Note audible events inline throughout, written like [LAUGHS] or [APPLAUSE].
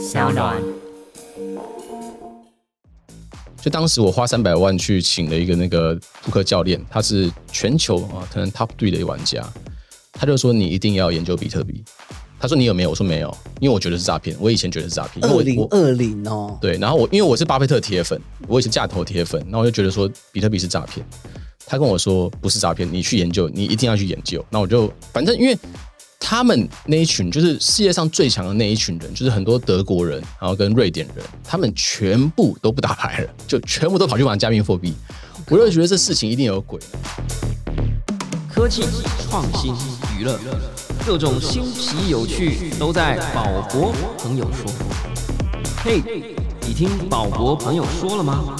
小暖。就当时我花三百万去请了一个那个扑克教练，他是全球啊可能 top three 的一个玩家，他就说你一定要研究比特币。他说你有没有？我说没有，因为我觉得是诈骗。我以前觉得是诈骗，因为二零二零哦，对，然后我因为我是巴菲特铁粉，我也是价投铁粉，那我就觉得说比特币是诈骗。他跟我说不是诈骗，你去研究，你一定要去研究。那我就反正因为他们那一群就是世界上最强的那一群人，就是很多德国人，然后跟瑞典人，他们全部都不打牌了，就全部都跑去玩加密货币。我就觉得这事情一定有鬼。科技、创新、娱乐，各种新奇有趣都在宝博朋友说。嘿，你听宝博朋友说了吗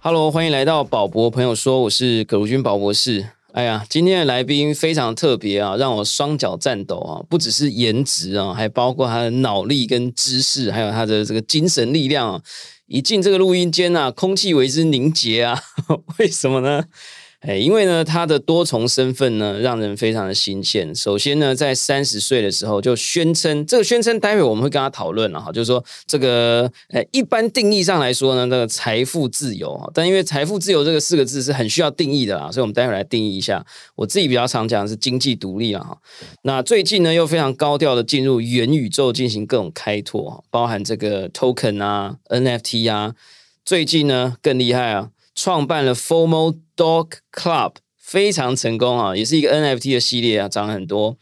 ？Hello，欢迎来到宝博朋友说，我是葛如君宝博士。哎呀，今天的来宾非常特别啊，让我双脚颤抖啊！不只是颜值啊，还包括他的脑力跟知识，还有他的这个精神力量啊！一进这个录音间啊，空气为之凝结啊！[LAUGHS] 为什么呢？哎，因为呢，他的多重身份呢，让人非常的新鲜。首先呢，在三十岁的时候就宣称，这个宣称待会我们会跟他讨论了哈，就是说这个，哎，一般定义上来说呢，那个财富自由啊，但因为财富自由这个四个字是很需要定义的啊，所以我们待会来定义一下。我自己比较常讲的是经济独立啊哈。那最近呢，又非常高调的进入元宇宙进行各种开拓，包含这个 token 啊、NFT 啊。最近呢，更厉害啊！创办了 Formal Dog Club，非常成功啊，也是一个 NFT 的系列啊，涨很多。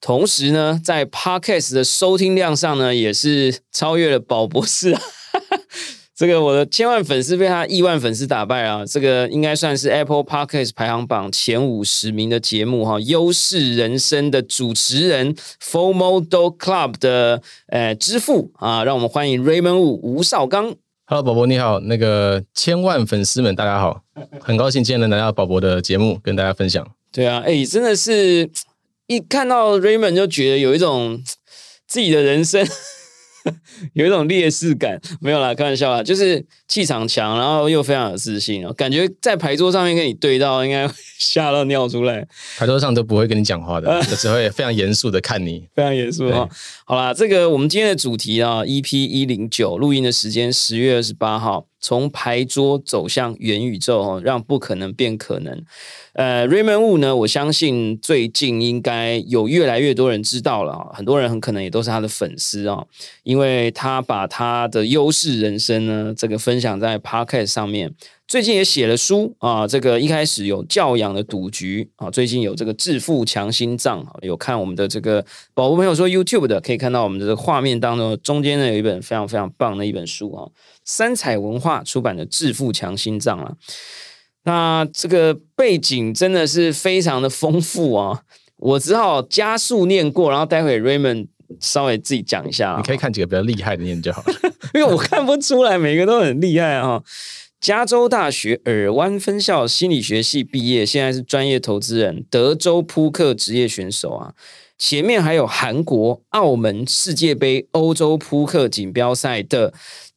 同时呢，在 Podcast 的收听量上呢，也是超越了宝博士。[LAUGHS] 这个我的千万粉丝被他亿万粉丝打败啊！这个应该算是 Apple Podcast 排行榜前五十名的节目哈。优势人生的主持人 Formal Dog Club 的呃之父啊，让我们欢迎 Raymond Wu 吴少刚。Hello，宝宝你好，那个千万粉丝们大家好，很高兴今天能来到宝宝的节目跟大家分享。对啊，哎，真的是一看到 Raymond 就觉得有一种自己的人生 [LAUGHS] 有一种劣势感，没有啦，开玩笑啦，就是气场强，然后又非常有自信哦，感觉在牌桌上面跟你对到，应该会 [LAUGHS] 吓到尿出来，牌桌上都不会跟你讲话的，就只会非常严肃的看你。[LAUGHS] 非常严肃哈。好啦，这个我们今天的主题啊，EP 一零九，录音的时间十月二十八号，从牌桌走向元宇宙哦，让不可能变可能。呃，Raymond Wu 呢，我相信最近应该有越来越多人知道了啊，很多人很可能也都是他的粉丝啊，因为他把他的优势人生呢，这个分分享在 Podcast 上面。最近也写了书啊，这个一开始有教养的赌局啊，最近有这个致富强心脏，有看我们的这个宝宝朋友说 YouTube 的，可以看到我们的这个画面当中，中间呢有一本非常非常棒的一本书啊，三彩文化出版的《致富强心脏》啊。那这个背景真的是非常的丰富啊，我只好加速念过，然后待会 Raymond 稍微自己讲一下啊你可以看几个比较厉害的念就好了。[LAUGHS] 因为我看不出来每个都很厉害啊。加州大学尔湾分校心理学系毕业，现在是专业投资人，德州扑克职业选手啊。前面还有韩国、澳门世界杯、欧洲扑克锦标赛的，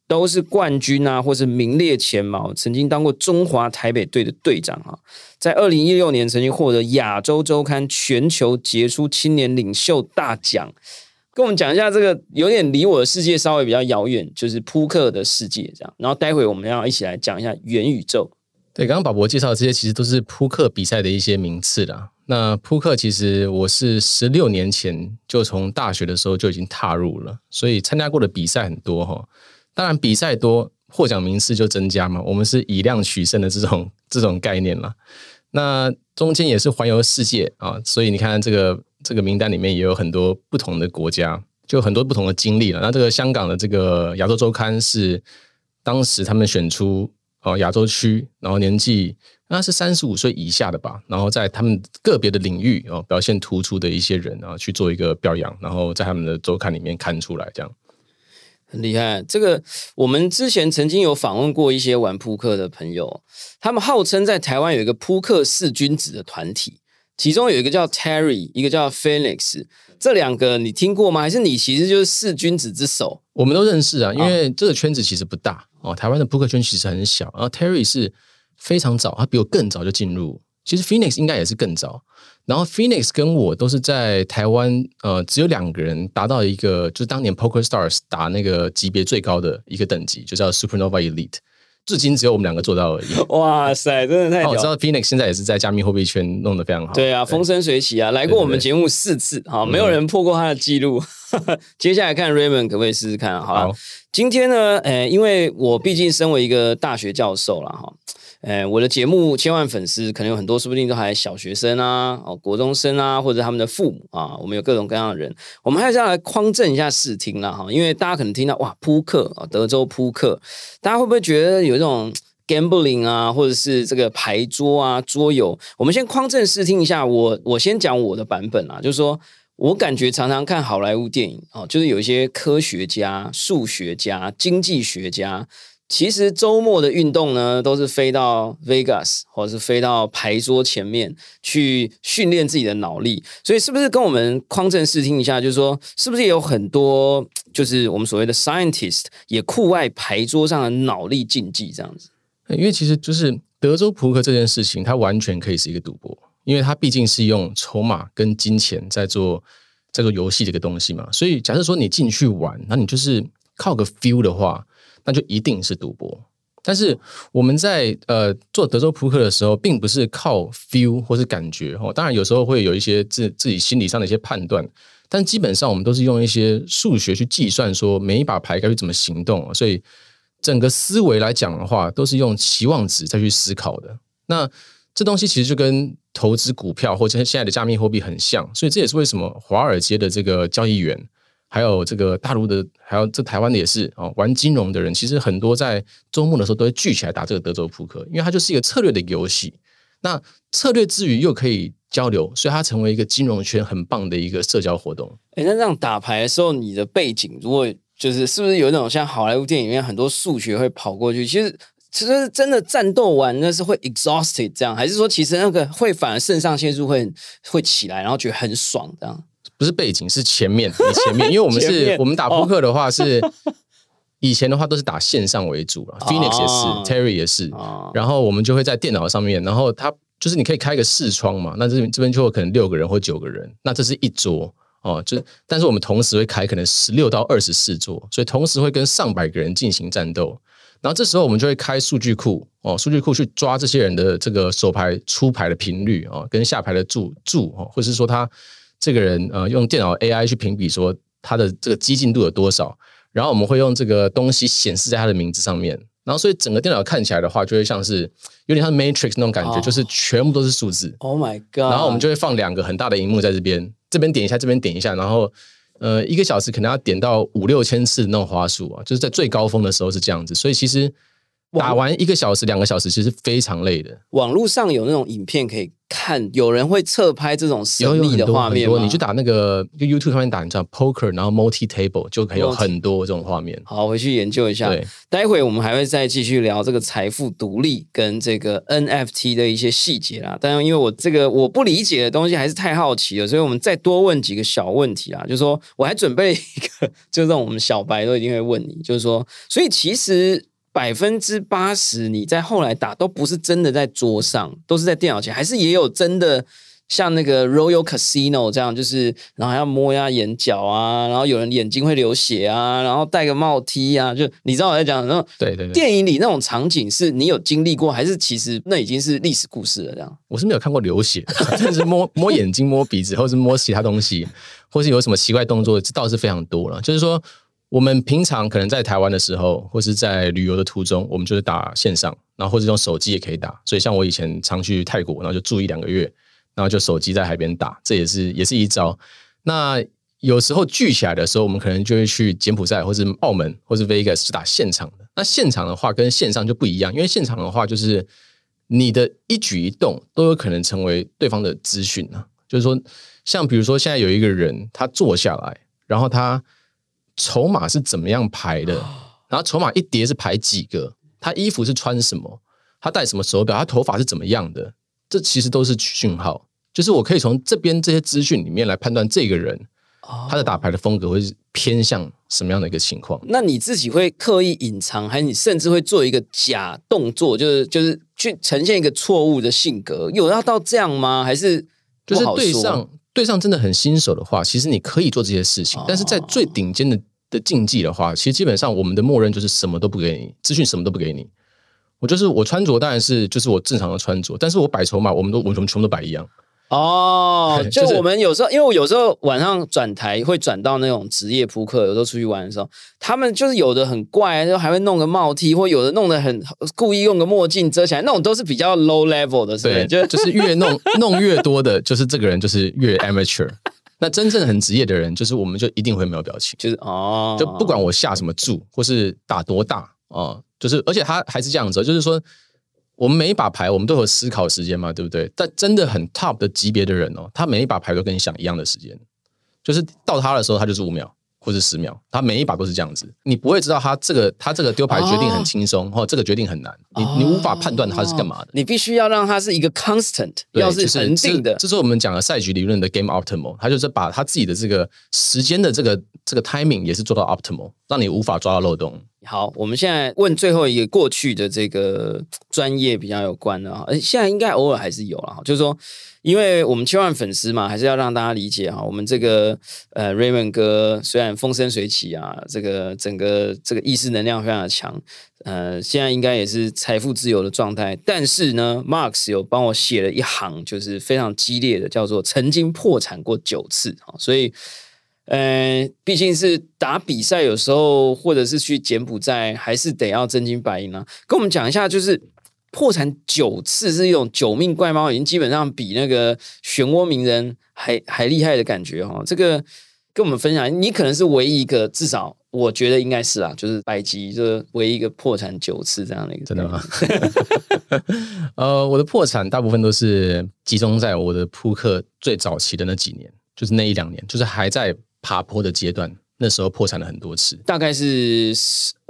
都是冠军啊，或是名列前茅。曾经当过中华台北队的队长啊，在二零一六年曾经获得亚洲周刊全球杰出青年领袖大奖。跟我们讲一下这个有点离我的世界稍微比较遥远，就是扑克的世界这样。然后待会我们要一起来讲一下元宇宙。对，刚刚宝博介绍这些其实都是扑克比赛的一些名次啦。那扑克其实我是十六年前就从大学的时候就已经踏入了，所以参加过的比赛很多哈。当然比赛多，获奖名次就增加嘛。我们是以量取胜的这种这种概念啦。那中间也是环游世界啊，所以你看这个这个名单里面也有很多不同的国家，就很多不同的经历了。那这个香港的这个亚洲周刊是当时他们选出哦亚洲区，然后年纪那是三十五岁以下的吧，然后在他们个别的领域哦表现突出的一些人啊去做一个表扬，然后在他们的周刊里面刊出来这样。很厉害，这个我们之前曾经有访问过一些玩扑克的朋友，他们号称在台湾有一个扑克四君子的团体，其中有一个叫 Terry，一个叫 Phoenix，这两个你听过吗？还是你其实就是四君子之首？我们都认识啊，因为这个圈子其实不大哦，台湾的扑克圈其实很小。然后 Terry 是非常早，他比我更早就进入，其实 Phoenix 应该也是更早。然后 Phoenix 跟我都是在台湾，呃，只有两个人达到一个，就是当年 Poker Stars 打那个级别最高的一个等级，就叫 Supernova Elite。至今只有我们两个做到而已。[LAUGHS] 哇塞，真的太屌！我知道 Phoenix 现在也是在加密货币圈弄得非常好。对啊，风生水起啊，来过我们节目四次，好，没有人破过他的记录。[LAUGHS] 接下来看 Raymond 可不可以试试看？好，今天呢，呃，因为我毕竟身为一个大学教授了哈。哎，我的节目千万粉丝可能有很多，说不定都还小学生啊，哦，国中生啊，或者他们的父母啊，我们有各种各样的人，我们还是要来匡正一下视听了哈，因为大家可能听到哇，扑克啊，德州扑克，大家会不会觉得有这种 gambling 啊，或者是这个牌桌啊，桌游？我们先匡正视听一下，我我先讲我的版本啊，就是说我感觉常常看好莱坞电影哦，就是有一些科学家、数学家、经济学家。其实周末的运动呢，都是飞到 Vegas 或者是飞到牌桌前面去训练自己的脑力。所以，是不是跟我们匡正视听一下？就是说，是不是也有很多就是我们所谓的 scientist 也酷爱牌桌上的脑力竞技这样子？因为其实就是德州扑克这件事情，它完全可以是一个赌博，因为它毕竟是用筹码跟金钱在做这个游戏这个东西嘛。所以，假设说你进去玩，那你就是靠个 feel 的话。那就一定是赌博，但是我们在呃做德州扑克的时候，并不是靠 feel 或是感觉哦，当然有时候会有一些自自己心理上的一些判断，但基本上我们都是用一些数学去计算，说每一把牌该去怎么行动，所以整个思维来讲的话，都是用期望值再去思考的。那这东西其实就跟投资股票或者现在的加密货币很像，所以这也是为什么华尔街的这个交易员。还有这个大陆的，还有这台湾的也是哦，玩金融的人其实很多，在周末的时候都会聚起来打这个德州扑克，因为它就是一个策略的游戏。那策略之余又可以交流，所以它成为一个金融圈很棒的一个社交活动。哎，那这样打牌的时候，你的背景如果就是是不是有那种像好莱坞电影里面很多数学会跑过去？其实其实真的战斗完那是会 exhausted 这样，还是说其实那个会反而肾上腺素会会起来，然后觉得很爽这样？不是背景，是前面，前面，因为我们是我们打扑克的话是以前的话都是打线上为主了，Phoenix 也是，Terry 也是，然后我们就会在电脑上面，然后它就是你可以开个视窗嘛，那这这边就会可能六个人或九个人，那这是一桌哦，就但是我们同时会开可能十六到二十四桌，所以同时会跟上百个人进行战斗，然后这时候我们就会开数据库哦，数据库去抓这些人的这个手牌出牌的频率哦，跟下牌的注注哦，或者是说他。这个人呃，用电脑 AI 去评比说他的这个激进度有多少，然后我们会用这个东西显示在他的名字上面，然后所以整个电脑看起来的话，就会像是有点像 Matrix 那种感觉，就是全部都是数字。Oh my god！然后我们就会放两个很大的荧幕在这边，这边点一下，这边点一下，然后呃，一个小时可能要点到五六千次那种花数啊，就是在最高峰的时候是这样子，所以其实。打完一个小时、两个小时，其实非常累的。网络上有那种影片可以看，有人会侧拍这种神秘的画面你去打那个 YouTube 上面打，你知道 Poker，然后 Multi Table 就可以有很多这种画面。好，回去研究一下。对，待会我们还会再继续聊这个财富独立跟这个 NFT 的一些细节啦。但因为我这个我不理解的东西还是太好奇了，所以我们再多问几个小问题啊。就是说我还准备一个，[LAUGHS] 就这种我们小白都一定会问你，就是说，所以其实。百分之八十，你在后来打都不是真的在桌上，都是在电脑前，还是也有真的像那个 Royal Casino 这样，就是然后要摸下眼角啊，然后有人眼睛会流血啊，然后戴个帽 T 啊，就你知道我在讲，然后对对对，电影里那种场景是你有经历过，还是其实那已经是历史故事了？这样，我是没有看过流血，[LAUGHS] 但是摸摸眼睛、摸鼻子，或是摸其他东西，或是有什么奇怪动作，这倒是非常多了，就是说。我们平常可能在台湾的时候，或是在旅游的途中，我们就是打线上，然后或者用手机也可以打。所以像我以前常去泰国，然后就住一两个月，然后就手机在海边打，这也是也是一招。那有时候聚起来的时候，我们可能就会去柬埔寨，或是澳门，或是 Vegas 打现场的。那现场的话跟线上就不一样，因为现场的话就是你的一举一动都有可能成为对方的资讯啊。就是说，像比如说现在有一个人他坐下来，然后他。筹码是怎么样排的？然后筹码一叠是排几个？他衣服是穿什么？他戴什么手表？他头发是怎么样的？这其实都是讯号，就是我可以从这边这些资讯里面来判断这个人他的打牌的风格会是偏向什么样的一个情况。那你自己会刻意隐藏，还是你甚至会做一个假动作，就是就是去呈现一个错误的性格？有要到这样吗？还是？就是对上对上真的很新手的话，其实你可以做这些事情，哦但是在最顶尖的的竞技的话，其实基本上我们的默认就是什么都不给你，资讯什么都不给你。我就是我穿着当然是就是我正常的穿着，但是我摆筹码，我们都我们全部都摆一样。哦，就就是我们有时候，因为我有时候晚上转台会转到那种职业扑克，有时候出去玩的时候，他们就是有的很怪，就还会弄个帽 T，或有的弄得很故意用个墨镜遮起来，那种都是比较 low level 的，是不对，是？就就是 [LAUGHS] 越弄弄越多的，就是这个人就是越 amateur。那真正很职业的人，就是我们就一定会没有表情，就是哦，就不管我下什么注或是打多大哦、就是而且他还是这样子哦，就是说我们每一把牌我们都有思考时间嘛，对不对？但真的很 top 的级别的人哦，他每一把牌都跟你想一样的时间，就是到他的时候他就是五秒或者十秒，他每一把都是这样子，你不会知道他这个他这个丢牌决定很轻松，或、这个决定很难，你你无法判断他是干嘛的。你必须要让他是一个 constant，要就是恒定的这。这是我们讲的赛局理论的 game optimal，他就是把他自己的这个时间的这个这个 timing 也是做到 optimal，让你无法抓到漏洞。好，我们现在问最后一个过去的这个专业比较有关的哈，现在应该偶尔还是有了，就是说，因为我们千万粉丝嘛，还是要让大家理解哈，我们这个呃 Raymond 哥虽然风生水起啊，这个整个这个意识能量非常的强，呃，现在应该也是财富自由的状态，但是呢，Marx 有帮我写了一行，就是非常激烈的，叫做曾经破产过九次啊，所以。呃，毕竟是打比赛，有时候或者是去柬埔寨，还是得要真金白银啊。跟我们讲一下，就是破产九次是一种九命怪猫，已经基本上比那个漩涡鸣人还还厉害的感觉哈、哦。这个跟我们分享，你可能是唯一一个，至少我觉得应该是啊，就是百吉，就是唯一一个破产九次这样的一个，真的吗？[LAUGHS] 呃，我的破产大部分都是集中在我的扑克最早期的那几年，就是那一两年，就是还在爬坡的阶段，那时候破产了很多次，大概是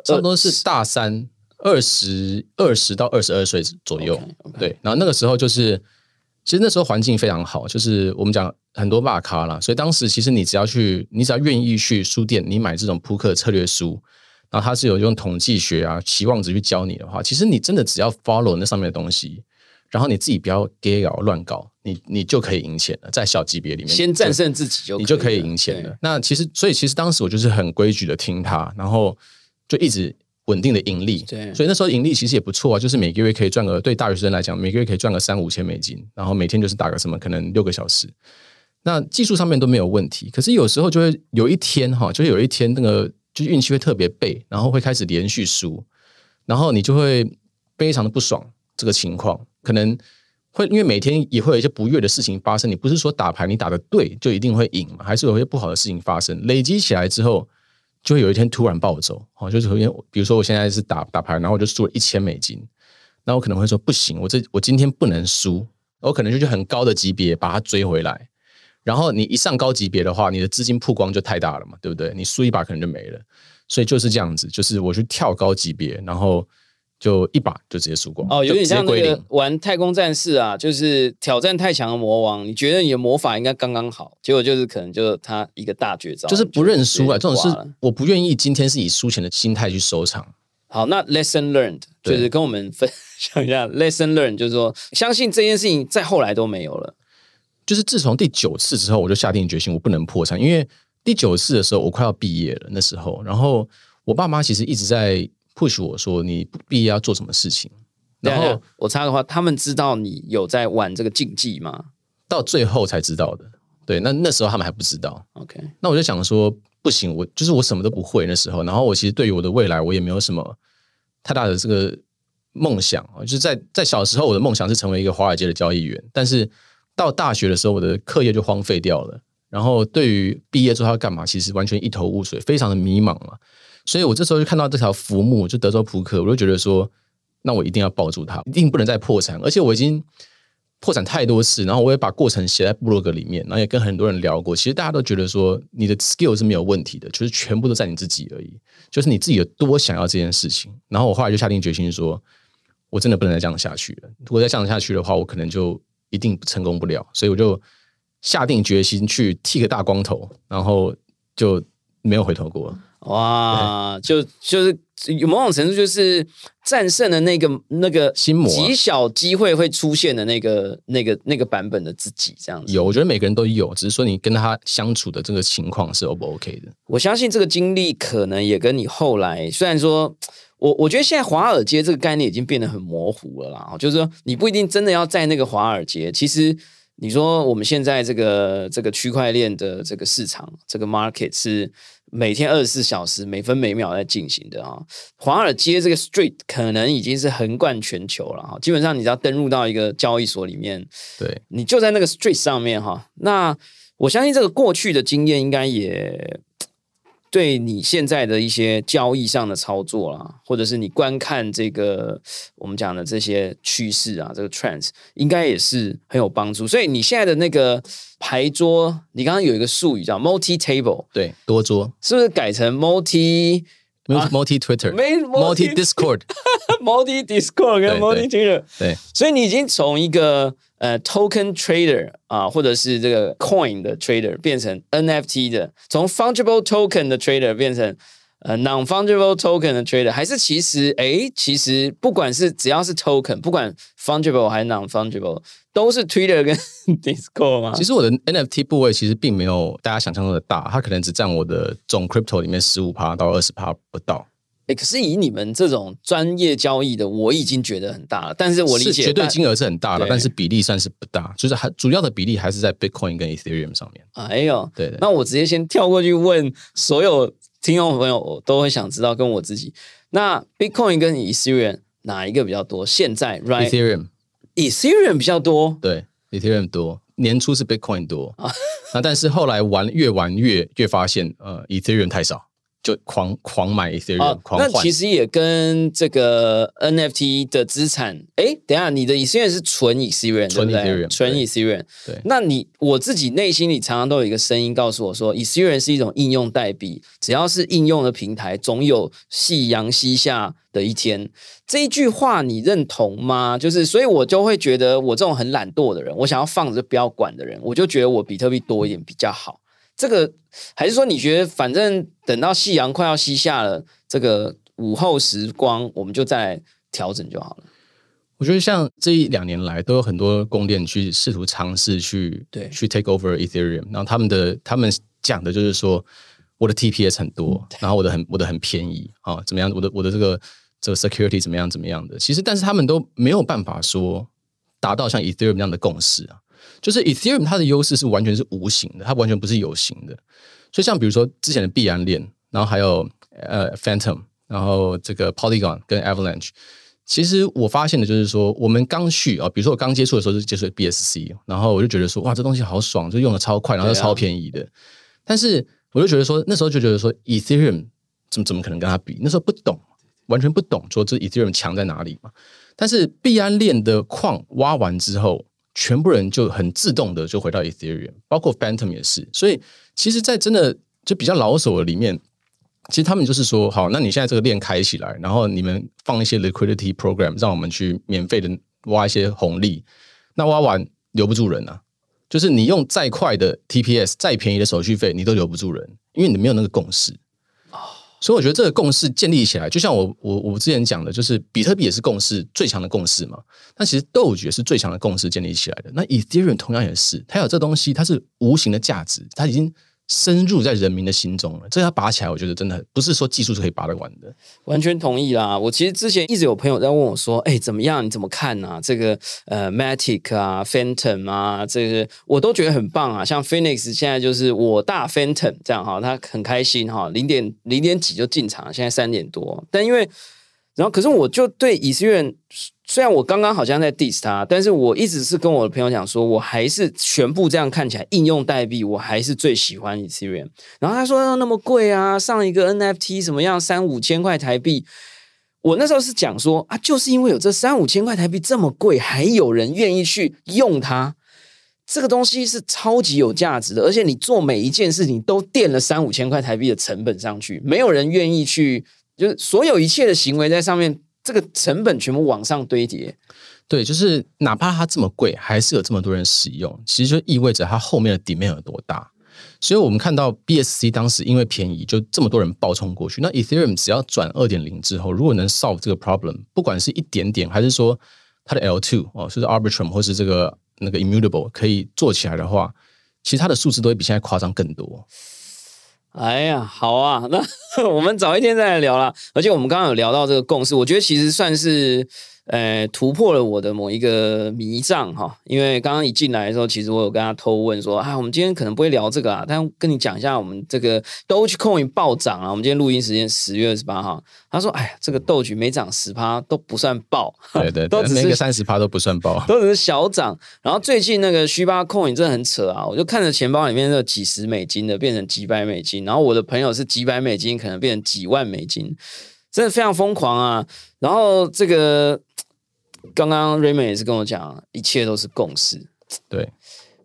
差不多是大三二十二十到二十二岁左右。对，然后那个时候就是，其实那时候环境非常好，就是我们讲很多大咖啦，所以当时其实你只要去，你只要愿意去书店，你买这种扑克策略书，然后它是有用统计学啊、期望值去教你的话，其实你真的只要 follow 那上面的东西，然后你自己不要 gay 搞乱搞，你你就可以赢钱了，在小级别里面先战胜自己就你就可以赢钱了。那其实，所以其实当时我就是很规矩的听他，然后就一直稳定的盈利。对所以那时候盈利其实也不错啊，就是每个月可以赚个，对大学生来讲，每个月可以赚个三五千美金，然后每天就是打个什么可能六个小时。那技术上面都没有问题，可是有时候就会有一天哈，就是有一天那个就是运气会特别背，然后会开始连续输，然后你就会非常的不爽这个情况，可能会因为每天也会有一些不悦的事情发生。你不是说打牌你打的对就一定会赢嘛？还是有一些不好的事情发生，累积起来之后，就会有一天突然暴走。哦，就是有一天，比如说我现在是打打牌，然后我就输了一千美金，那我可能会说不行，我这我今天不能输，我可能就去很高的级别把它追回来。然后你一上高级别的话，你的资金曝光就太大了嘛，对不对？你输一把可能就没了，所以就是这样子，就是我去跳高级别，然后就一把就直接输光，哦，有点像那个。玩太空战士啊，就是挑战太强的魔王，你觉得你的魔法应该刚刚好，结果就是可能就他一个大绝招，就是不认输啊，这种是你就直接挂了我不愿意今天是以输钱的心态去收场。好。那 lesson learned 就是跟我们分享一下 lesson learned，就是说相信这件事情在后来都没有了。就是自从第九次之后，我就下定决心，我不能破产，因为第九次的时候我快要毕业了，那时候，然后我爸妈其实一直在 push 我说，你不毕业要做什么事情，然后我插的话，他们知道你有在玩这个竞技吗到最后才知道的。对，那那时候他们还不知道，？OK，那我就想说，不行，我就是我什么都不会那时候，然后我其实对于我的未来，我也没有什么太大的这个梦想啊。就是在在小时候，我的梦想是成为一个华尔街的交易员，但是到大学的时候，我的课业就荒废掉了。然后对于毕业之后要干嘛，其实完全一头雾水，非常的迷茫嘛。所以我这时候就看到这条浮木，就德州扑克，我就觉得说，那我一定要抱住它，一定不能再破产。而且我已经破产太多次，然后我也把过程写在部落格里面，然后也跟很多人聊过。其实大家都觉得说，你的 skill 是没有问题的，就是全部都在你自己而已，就是你自己有多想要这件事情。然后我后来就下定决心说，我真的不能再这样下去了。如果再这样下去的话，我可能就一定成功不了。所以我就下定决心去剃个大光头，然后就没有回头过。哇，就就是有某种程度就是战胜了那个那个心魔啊极小机会会出现的那个那个那个版本的自己，这样子。有，我觉得每个人都有，只是说你跟他相处的这个情况是 O 不 OK 的。我相信这个经历可能也跟你后来，虽然说。我我觉得现在华尔街这个概念已经变得很模糊了啦，就是说你不一定真的要在那个华尔街，其实你说我们现在这个这个区块链的这个市场，这个 market 是每天二十四小时每分每秒在进行的啊。华尔街这个 street 可能已经是横贯全球了哈，基本上你只要登入到一个交易所里面，对，你就在那个 street 上面哈。那我相信这个过去的经验应该也。对你现在的一些交易上的操作啦，或者是你观看这个我们讲的这些趋势啊，这个 trends 应该也是很有帮助。所以你现在的那个牌桌，你刚刚有一个术语叫 multi table，对，多桌。是不是改成 multi multi Twitter，没 [LAUGHS] multi Discord，multi Discord 跟 multi Twitter？对，所以你已经从一个呃 token trader 啊，或者是这个 coin 的 trader 变成 NFT 的，从 fungible token 的 trader 变成呃 non fungible token 的 trader，还是其实诶，其实不管是只要是 token，不管 fungible 还是 non fungible，都是 Twitter 跟 Discord 吗？其实我的 NFT 部位其实并没有大家想象中的大，它可能只占我的总 crypto 里面十五趴到二十趴不到。诶，可是以你们这种专业交易的，我已经觉得很大了。但是我理解绝对金额是很大了，但是比例算是不大，就是还主要的比例还是在 Bitcoin 跟 Ethereum 上面。哎呦，对对，那我直接先跳过去问所有听众朋友，我都会想知道跟我自己，那 Bitcoin 跟 Ethereum 哪一个比较多？现在 right Ethereum Ethereum 比较多，对 Ethereum 多，年初是 Bitcoin 多啊，那但是后来玩越玩越越发现，呃，Ethereum 太少，就狂狂买 Ethereum，、啊，狂那其。实也跟这个 NFT 的资产，哎，等一下你的 Ethereum 是纯 Ethereum，纯对不对 Ethereum，纯对 Ethereum。对那你我自己内心里常常都有一个声音告诉我说，Ethereum 是一种应用代币，只要是应用的平台，总有夕阳西下的一天。这一句话你认同吗？就是，所以我就会觉得，我这种很懒惰的人，我想要放着就不要管的人，我就觉得我比特币多一点比较好。这个还是说你觉得，反正等到夕阳快要西下了，这个午后时光，我们就再来调整就好了。我觉得像这一两年来，都有很多供电去试图尝试去对去 take over Ethereum，然后他们的他们讲的就是说，我的 TPS 很多，然后我的很我的很便宜啊，怎么样？我的我的这个这个 security 怎么样怎么样的？其实，但是他们都没有办法说达到像 Ethereum 那样的共识啊。就是 Ethereum 它的优势是完全是无形的，它完全不是有形的。所以像比如说之前的币安链，然后还有呃 Phantom，然后这个 Polygon 跟 Avalanche，其实我发现的就是说，我们刚去啊，比如说我刚接触的时候就接触 BSC，然后我就觉得说哇，这东西好爽，就用的超快，然后超便宜的。但是我就觉得说，那时候就觉得说，Ethereum 怎么怎么可能跟它比？那时候不懂，完全不懂说这 Ethereum 强在哪里嘛。但是币安链的矿挖完之后，全部人就很自动的就回到 Ethereum，包括 Phantom 也是。所以其实，在真的就比较老手的里面，其实他们就是说，好，那你现在这个链开起来，然后你们放一些 liquidity program，让我们去免费的挖一些红利，那挖完留不住人啊。就是你用再快的 TPS、再便宜的手续费，你都留不住人，因为你没有那个共识。所以我觉得这个共识建立起来，就像我我我之前讲的，就是比特币也是共识最强的共识嘛。那其实斗角是最强的共识建立起来的。那 Ethereum 同样也是，它有这东西，它是无形的价值，它已经深入在人民的心中了。这要拔起来，我觉得真的不是说技术是可以拔得完的。完全同意啦！我其实之前一直有朋友在问我说：“哎，怎么样？你怎么看啊？这个呃，Matic 啊，Phantom 啊，这个我都觉得很棒啊。像 Phoenix 现在就是我大 Phantom 这样哈，他很开心哈，零点零点几就进场，现在三点多。但因为然后可是我就对以色列，虽然我刚刚好像在 diss 他，但是我一直是跟我的朋友讲说，我还是全部这样看起来应用代币，我还是最喜欢以色列。然后他说那么贵啊，上一个 NFT 什么样三五千块台币。我那时候是讲说啊，就是因为有这三五千块台币这么贵，还有人愿意去用它，这个东西是超级有价值的。而且你做每一件事情都垫了三五千块台币的成本上去，没有人愿意去，就是所有一切的行为在上面，这个成本全部往上堆叠。对，就是哪怕它这么贵，还是有这么多人使用，其实就意味着它后面的 demand 有多大。所以我们看到 BSC 当时因为便宜，就这么多人爆冲过去。那 Ethereum 只要转二点零之后，如果能 solve 这个 problem，不管是一点点，还是说它的 L two 哦，就是 Arbitrum 或是这个那个 Immutable 可以做起来的话，其实它的数字都会比现在夸张更多。哎呀，好啊，那 [LAUGHS] 我们早一天再来聊啦。而且我们刚刚有聊到这个共识，我觉得其实算是。呃，突破了我的某一个迷障哈，因为刚刚一进来的时候，其实我有跟他偷问说，啊，我们今天可能不会聊这个啊，但跟你讲一下，我们这个 Dogecoin 暴涨啊，我们今天录音时间十月二十八号，他说，哎呀，这个 Doge 每涨十趴都不算爆，对对，都每个三十趴都不算爆，都只是小涨。然后最近那个虚八 Coin 真的很扯啊，我就看着钱包里面那几十美金的变成几百美金，然后我的朋友是几百美金可能变成几万美金，真的非常疯狂啊。然后这个。刚刚 Raymond 也是跟我讲，一切都是共识。对，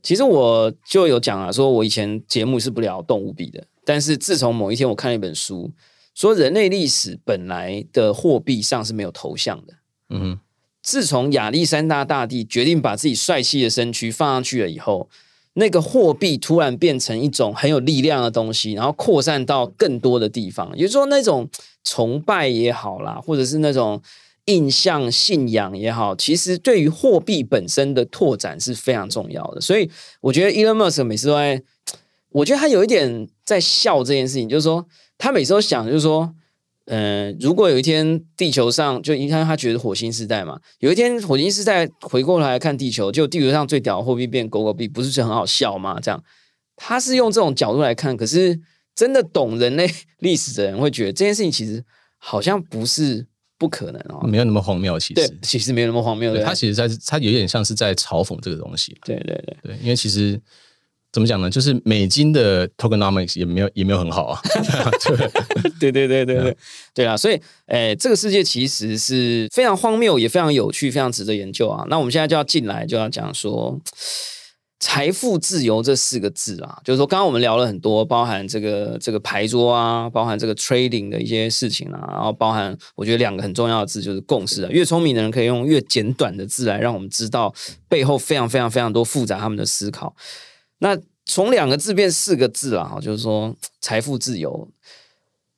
其实我就有讲啊，说我以前节目是不聊动物币的，但是自从某一天我看了一本书，说人类历史本来的货币上是没有头像的。嗯哼，自从亚历山大大帝决定把自己帅气的身躯放上去了以后，那个货币突然变成一种很有力量的东西，然后扩散到更多的地方。也就是说，那种崇拜也好啦，或者是那种。印象、信仰也好，其实对于货币本身的拓展是非常重要的。所以我觉得 Elon Musk 每次都在，我觉得他有一点在笑这件事情，就是说他每次都想，就是说，嗯，如果有一天地球上就你看他觉得火星时代嘛，有一天火星时代回过来看地球，就地球上最屌的货币变狗狗币，不是就很好笑吗？这样他是用这种角度来看，可是真的懂人类历史的人会觉得这件事情其实好像不是。不可能哦，没有那么荒谬，其实其实没有那么荒谬。他其实在他有点像是在嘲讽这个东西。对对对对，因为其实怎么讲呢？就是美金的 tokenomics 也没有也没有很好啊。[LAUGHS] 对对对对对对啊！所以哎，这个世界其实是非常荒谬，也非常有趣，非常值得研究啊。那我们现在就要进来，就要讲说。财富自由这四个字啊，就是说，刚刚我们聊了很多，包含这个这个牌桌啊，包含这个 trading 的一些事情啊，然后包含我觉得两个很重要的字就是共识啊。越聪明的人可以用越简短的字来让我们知道背后非常非常非常多复杂他们的思考。那从两个字变四个字啊，就是说财富自由。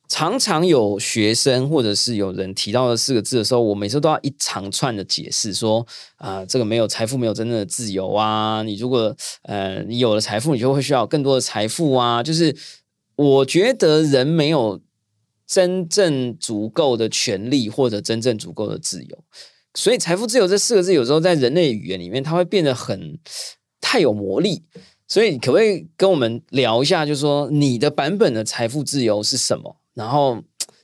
常常有学生或者是有人提到的四个字的时候，我每次都要一长串的解释说啊，这个没有财富，没有真正的自由啊。你如果呃，你有了财富，你就会需要更多的财富啊。就是我觉得人没有真正足够的权利或者真正足够的自由，所以财富自由这四个字有时候在人类语言里面，它会变得很太有魔力。所以可不可以跟我们聊一下，就是说你的版本的财富自由是什么？然后，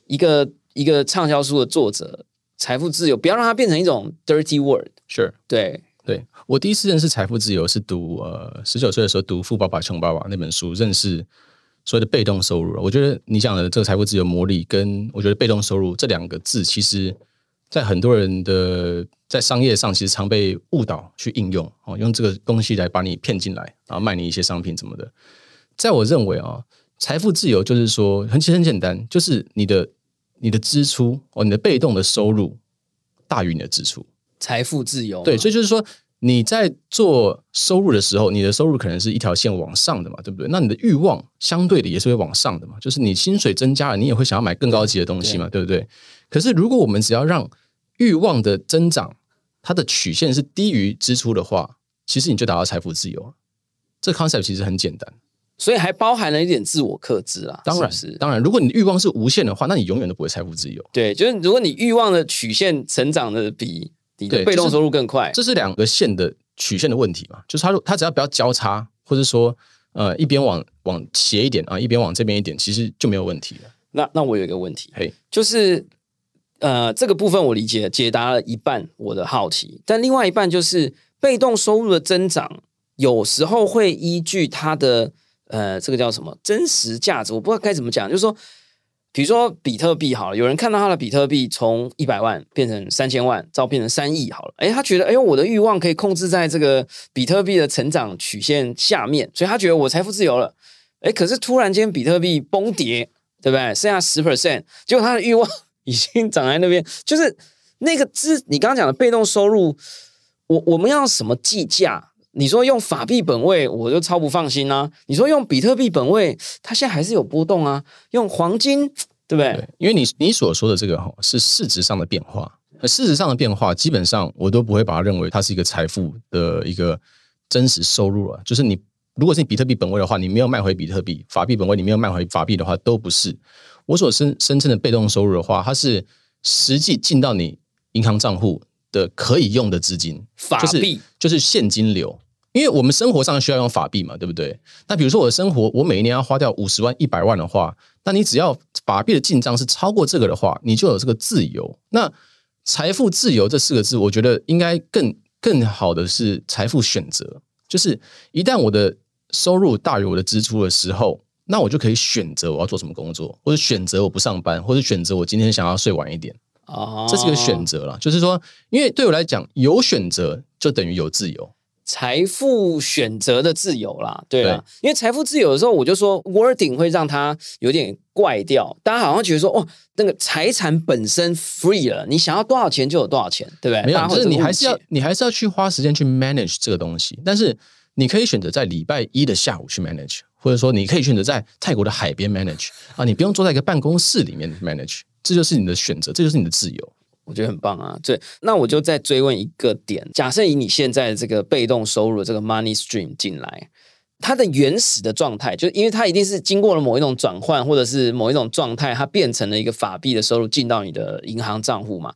一个一个畅销书的作者，财富自由，不要让它变成一种 dirty word。是，对，对我第一次认识财富自由是读呃十九岁的时候读《富爸爸穷爸爸》那本书，认识所谓的被动收入。我觉得你讲的这个财富自由魔力，跟我觉得被动收入这两个字，其实在很多人的在商业上，其实常被误导去应用哦，用这个东西来把你骗进来，然后卖你一些商品什么的。在我认为啊。财富自由就是说，很其实很简单，就是你的你的支出哦，你的被动的收入大于你的支出，财富自由。对，所以就是说你在做收入的时候，你的收入可能是一条线往上的嘛，对不对？那你的欲望相对的也是会往上的嘛，就是你薪水增加了，你也会想要买更高级的东西嘛，对不对？可是如果我们只要让欲望的增长，它的曲线是低于支出的话，其实你就达到财富自由。这 concept 其实很简单。所以还包含了一点自我克制啊，当然是当然，如果你欲望是无限的话，那你永远都不会财富自由。对，就是如果你欲望的曲线成长的比你的被动收入更快，这是两个线的曲线的问题嘛？就是它它只要不要交叉，或者说呃一边往往斜一点啊，一边往这边一点，其实就没有问题了。那那我有一个问题，嘿，就是呃这个部分我理解解答了一半我的好奇，但另外一半就是被动收入的增长有时候会依据它的。呃，这个叫什么真实价值？我不知道该怎么讲。就是说，比如说比特币好了，有人看到他的比特币从一百万变成三千万，再变成三亿好了，哎，他觉得，哎呦，我的欲望可以控制在这个比特币的成长曲线下面，所以他觉得我财富自由了。哎，可是突然间比特币崩跌，对不对？剩下十 percent，结果他的欲望 [LAUGHS] 已经长在那边，就是那个资，你刚刚讲的被动收入，我我们要什么计价？你说用法币本位，我就超不放心啊。你说用比特币本位，它现在还是有波动啊。用黄金，对不对？对，因为你你所说的这个哈是市值上的变化，市值上的变化基本上我都不会把它认为它是一个财富的一个真实收入了。就是你如果是你比特币本位的话，你没有卖回比特币；法币本位你没有卖回法币的话，都不是。我所声声称的被动收入的话，它是实际进到你银行账户的可以用的资金，法币就是现金流。因为我们生活上需要用法币嘛，对不对？那比如说我的生活，我每一年要花掉五十万、一百万的话，那你只要法币的进账是超过这个的话，你就有这个自由。那财富自由这四个字，我觉得应该更更好的是财富选择，就是一旦我的收入大于我的支出的时候，那我就可以选择我要做什么工作，或者选择我不上班，或者选择我今天想要睡晚一点。哦，这是一个选择了，就是说，因为对我来讲，有选择就等于有自由。财富选择的自由啦，对啊，因为财富自由的时候，我就说 wording 会让它有点怪掉，大家好像觉得说，哦，那个财产本身 free 了，你想要多少钱就有多少钱，对不对？没有，就是你还是要你还是要去花时间去 manage 这个东西，但是你可以选择在礼拜一的下午去 manage，或者说你可以选择在泰国的海边 manage 啊，你不用坐在一个办公室里面 manage，这就是你的选择，这就是你的自由。我觉得很棒啊！对，那我就再追问一个点：假设以你现在的这个被动收入这个 money stream 进来，它的原始的状态，就因为它一定是经过了某一种转换，或者是某一种状态，它变成了一个法币的收入进到你的银行账户嘛？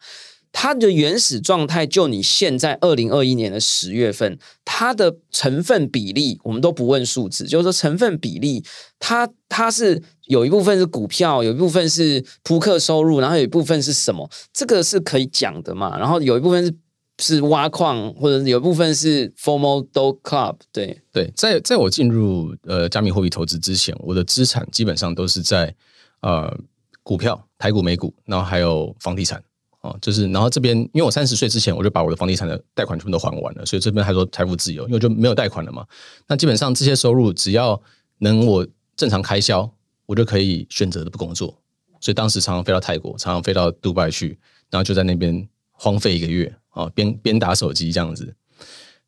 它的原始状态，就你现在二零二一年的十月份，它的成分比例，我们都不问数字，就是说成分比例，它它是有一部分是股票，有一部分是扑克收入，然后有一部分是什么？这个是可以讲的嘛？然后有一部分是是挖矿，或者有一部分是 formal do club。对对，在在我进入呃加密货币投资之前，我的资产基本上都是在呃股票、台股、美股，然后还有房地产。哦，就是，然后这边，因为我三十岁之前我就把我的房地产的贷款全部都还完了，所以这边还说财富自由，因为就没有贷款了嘛。那基本上这些收入只要能我正常开销，我就可以选择的不工作。所以当时常常飞到泰国，常常飞到杜拜去，然后就在那边荒废一个月啊，边边打手机这样子。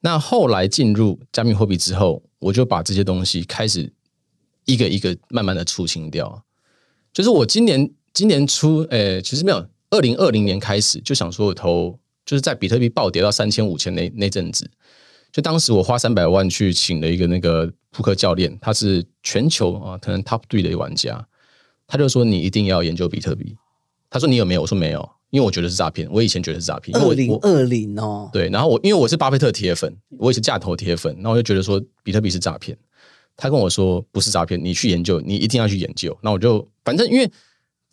那后来进入加密货币之后，我就把这些东西开始一个一个慢慢的出清掉。就是我今年今年初，诶，其实没有。二零二零年开始就想说我投，就是在比特币暴跌到三千五千那那阵子，就当时我花三百万去请了一个那个扑克教练，他是全球啊可能 top three 的玩家，他就说你一定要研究比特币。他说你有没有？我说没有，因为我觉得是诈骗。我以前觉得是诈骗。二零二零哦，对。然后我因为我是巴菲特铁粉，我也是价投铁粉，那我就觉得说比特币是诈骗。他跟我说不是诈骗，你去研究，你一定要去研究。那我就反正因为。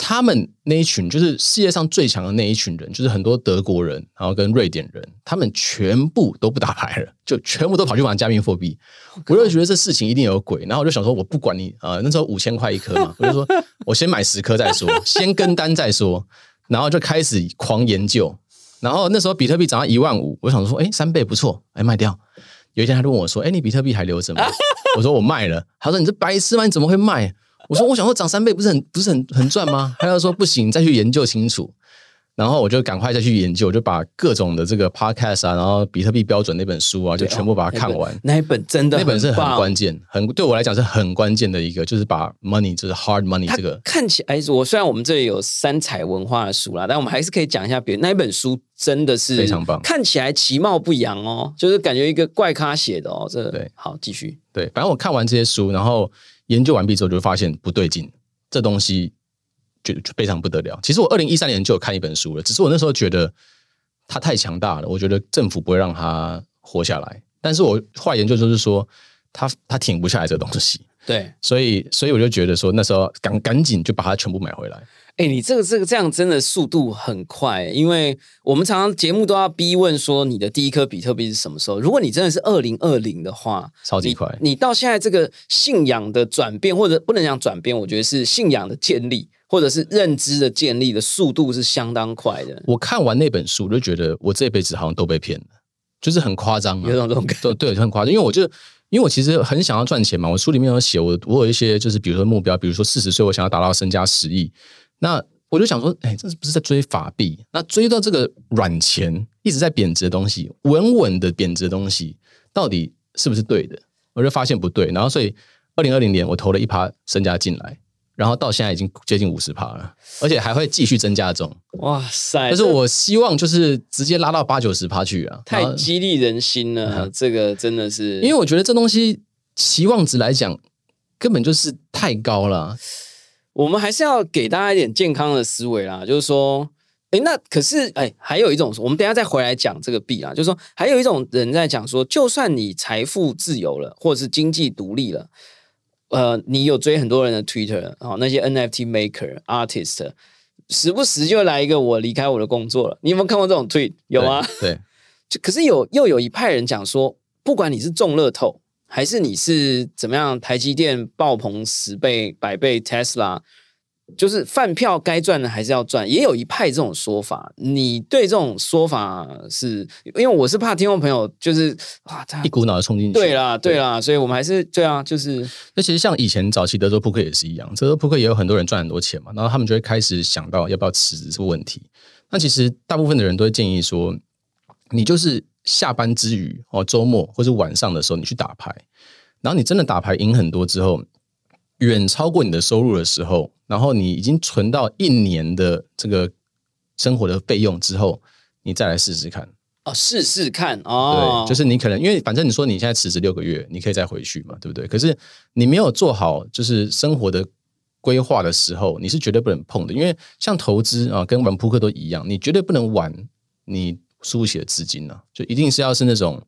他们那一群就是世界上最强的那一群人，就是很多德国人，然后跟瑞典人，他们全部都不打牌了，[LAUGHS] 就全部都跑去玩加密货币。我就觉得这事情一定有鬼，然后我就想说，我不管你啊，那时候五千块一颗嘛，[LAUGHS] 我就说我先买十颗再说，先跟单再说，[LAUGHS] 然后就开始狂研究。然后那时候比特币涨到一万五，我想说，哎，三倍不错，哎，卖掉。有一天他就问我说，哎，你比特币还留着吗？我说我卖了。他说你这白痴吗？你怎么会卖？我说，我想说涨三倍不是很不是很很赚吗？他就说不行，再去研究清楚。然后我就赶快再去研究，就把各种的这个 podcast 啊，然后比特币标准那本书啊，就全部把它看完。那一本真的那本是很关键，很对我来讲是很关键的一个，就是把 money 就是 hard money 这个看起来，我虽然我们这里有三彩文化的书啦，但我们还是可以讲一下别那一本书真的是非常棒，看起来其貌不扬哦，就是感觉一个怪咖写的哦。这对好继续对，反正我看完这些书，然后。研究完毕之后，就发现不对劲，这东西就就非常不得了。其实我二零一三年就有看一本书了，只是我那时候觉得它太强大了，我觉得政府不会让它活下来。但是我后来研究就是说，它它挺不下来这个东西。对，所以所以我就觉得说，那时候赶赶紧就把它全部买回来。哎，你这个这个这样真的速度很快，因为我们常常节目都要逼问说你的第一颗比特币是什么时候？如果你真的是二零二零的话，超级快。你到现在这个信仰的转变，或者不能讲转变，我觉得是信仰的建立，或者是认知的建立的速度是相当快的。我看完那本书，我就觉得我这辈子好像都被骗了，就是很夸张，有种这种感觉，对，很夸张。因为我就因为我其实很想要赚钱嘛，我书里面有写，我我有一些就是比如说目标，比如说四十岁我想要达到身家十亿，那。我就想说，哎，这是不是在追法币？那追到这个软钱一直在贬值的东西，稳稳的贬值的东西，到底是不是对的？我就发现不对，然后所以二零二零年我投了一趴身家进来，然后到现在已经接近五十趴了，而且还会继续增加中。哇塞！但是我希望就是直接拉到八九十趴去啊，太激励人心了。这个真的是，因为我觉得这东西期望值来讲根本就是太高了。我们还是要给大家一点健康的思维啦，就是说，哎，那可是哎，还有一种，我们等下再回来讲这个币啊，就是说，还有一种人在讲说，就算你财富自由了，或者是经济独立了，呃，你有追很多人的 Twitter 啊，那些 NFT maker artist，时不时就来一个我离开我的工作了，你有没有看过这种 tweet？有吗？对，[LAUGHS] 就可是有又有一派人讲说，不管你是中乐透。还是你是怎么样？台积电爆棚十倍、百倍，Tesla 就是饭票该赚的还是要赚，也有一派这种说法。你对这种说法是？因为我是怕听众朋友就是啊，一股脑的冲进去。对啦，对啦，所以我们还是对啊，就是那其实像以前早期德州扑克也是一样，德州扑克也有很多人赚很多钱嘛，然后他们就会开始想到要不要辞职这个问题。那其实大部分的人都会建议说，你就是。下班之余哦，周末或者晚上的时候，你去打牌，然后你真的打牌赢很多之后，远超过你的收入的时候，然后你已经存到一年的这个生活的费用之后，你再来试试看哦，试试看哦，对，就是你可能因为反正你说你现在辞职六个月，你可以再回去嘛，对不对？可是你没有做好就是生活的规划的时候，你是绝对不能碰的，因为像投资啊，跟玩扑克都一样，你绝对不能玩你。书写资金呢，就一定是要是那种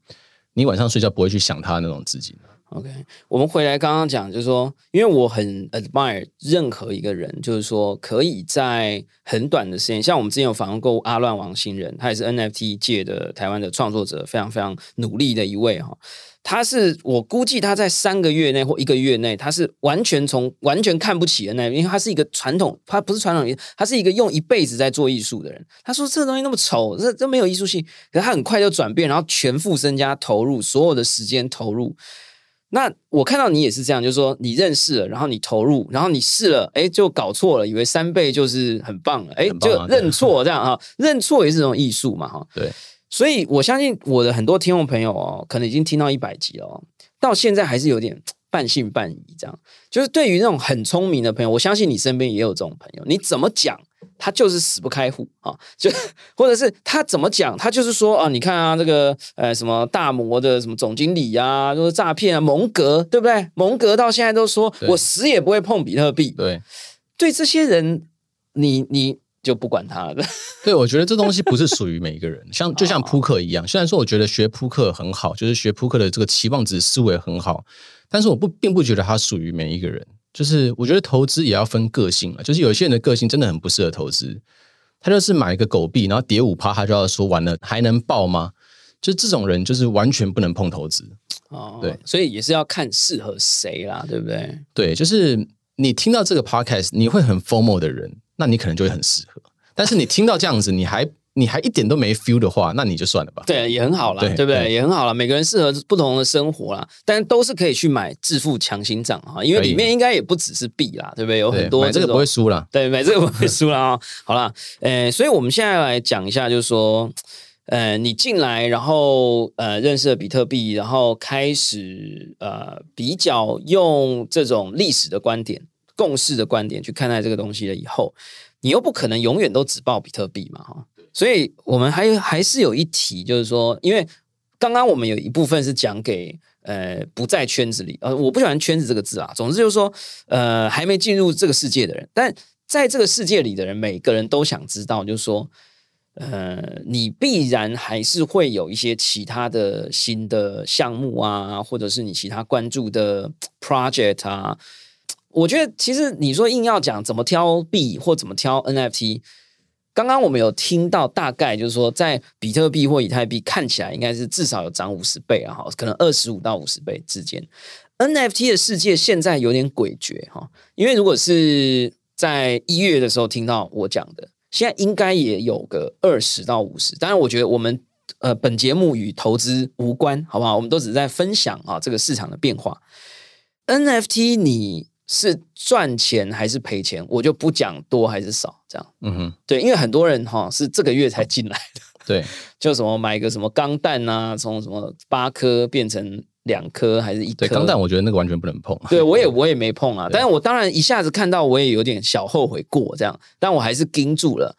你晚上睡觉不会去想它那种资金。OK，我们回来刚刚讲，就是说，因为我很 admire 任何一个人，就是说可以在很短的时间，像我们之前有访问过阿乱王新人，他也是 NFT 界的台湾的创作者，非常非常努力的一位哈。他是我估计他在三个月内或一个月内，他是完全从完全看不起的那，因为他是一个传统，他不是传统，他是一个用一辈子在做艺术的人。他说这个东西那么丑，这这没有艺术性，可是他很快就转变，然后全副身家投入，所有的时间投入。那我看到你也是这样，就是说你认识了，然后你投入，然后你试了，哎，就搞错了，以为三倍就是很棒了，哎，就认错这样哈，认错也是种艺术嘛哈。对。所以，我相信我的很多听众朋友哦，可能已经听到一百集了，到现在还是有点半信半疑。这样，就是对于那种很聪明的朋友，我相信你身边也有这种朋友。你怎么讲，他就是死不开户啊！就或者是他怎么讲，他就是说啊，你看啊，这个呃什么大摩的什么总经理呀，就是诈骗啊，蒙格对不对？蒙格到现在都说我死也不会碰比特币。对，对这些人，你你。就不管他了。[LAUGHS] 对，我觉得这东西不是属于每一个人，像就像扑克一样。虽然说我觉得学扑克很好，就是学扑克的这个期望值思维很好，但是我不并不觉得它属于每一个人。就是我觉得投资也要分个性啊，就是有些人的个性真的很不适合投资，他就是买一个狗币，然后跌五趴，他就要说完了还能爆吗？就这种人就是完全不能碰投资。哦，对，所以也是要看适合谁啦，对不对？对，就是你听到这个 podcast，你会很 formal 的人。那你可能就会很适合，但是你听到这样子，你还你还一点都没 feel 的话，那你就算了吧。对，也很好了，对不对？也很好了。每个人适合不同的生活啦，但都是可以去买致富强心脏哈，因为里面应该也不只是币啦，对不对？有很多这个不会输了，[LAUGHS] 对，买这个不会输了啊。[LAUGHS] 好了，呃，所以我们现在来讲一下，就是说，呃，你进来，然后呃，认识了比特币，然后开始呃，比较用这种历史的观点。共识的观点去看待这个东西了以后，你又不可能永远都只报比特币嘛哈，所以我们还还是有一题，就是说，因为刚刚我们有一部分是讲给呃不在圈子里，呃，我不喜欢圈子这个字啊，总之就是说，呃，还没进入这个世界的人，但在这个世界里的人，每个人都想知道，就是说，呃，你必然还是会有一些其他的新的项目啊，或者是你其他关注的 project 啊。我觉得其实你说硬要讲怎么挑币或怎么挑 NFT，刚刚我们有听到大概就是说，在比特币或以太币看起来应该是至少有涨五十倍啊，哈，可能二十五到五十倍之间。NFT 的世界现在有点诡谲哈，因为如果是在一月的时候听到我讲的，现在应该也有个二十到五十。当然，我觉得我们呃本节目与投资无关，好不好？我们都只是在分享啊这个市场的变化。NFT 你。是赚钱还是赔钱，我就不讲多还是少这样。嗯哼，对，因为很多人哈是这个月才进来的，[LAUGHS] 对，就什么买个什么钢弹啊，从什么八颗变成两颗还是一颗？对，钢弹我觉得那个完全不能碰。对我也我也没碰啊，但是我当然一下子看到我也有点小后悔过这样，但我还是盯住了。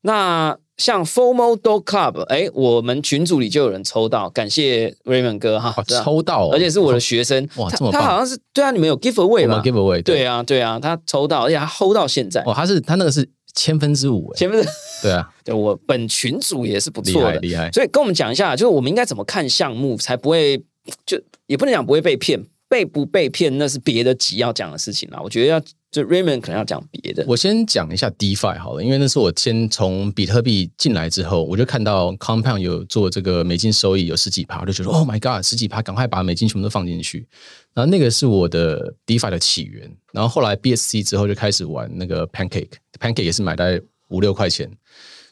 那像 Formal Dog Club，哎，我们群组里就有人抽到，感谢 Raymond 哥哈，抽到，而且是我的学生，哇，这么棒！他好像是对啊，你们有 Give Away 吗？Give Away，对啊，对啊，他抽到，而且他 hold 到现在。哦，他是他那个是千分之五，千分之对啊，[LAUGHS] 对我本群组也是不错的，厉害。所以跟我们讲一下，就是我们应该怎么看项目，才不会就也不能讲不会被骗。被不被骗，那是别的集要讲的事情啦。我觉得要就 Raymond 可能要讲别的。我先讲一下 DeFi 好了，因为那是我先从比特币进来之后，我就看到 Compound 有做这个美金收益有十几趴，我就觉得 Oh my God，十几趴，赶快把美金全部都放进去。然后那个是我的 DeFi 的起源。然后后来 BSC 之后就开始玩那个 Pancake，Pancake 也是买在五六块钱，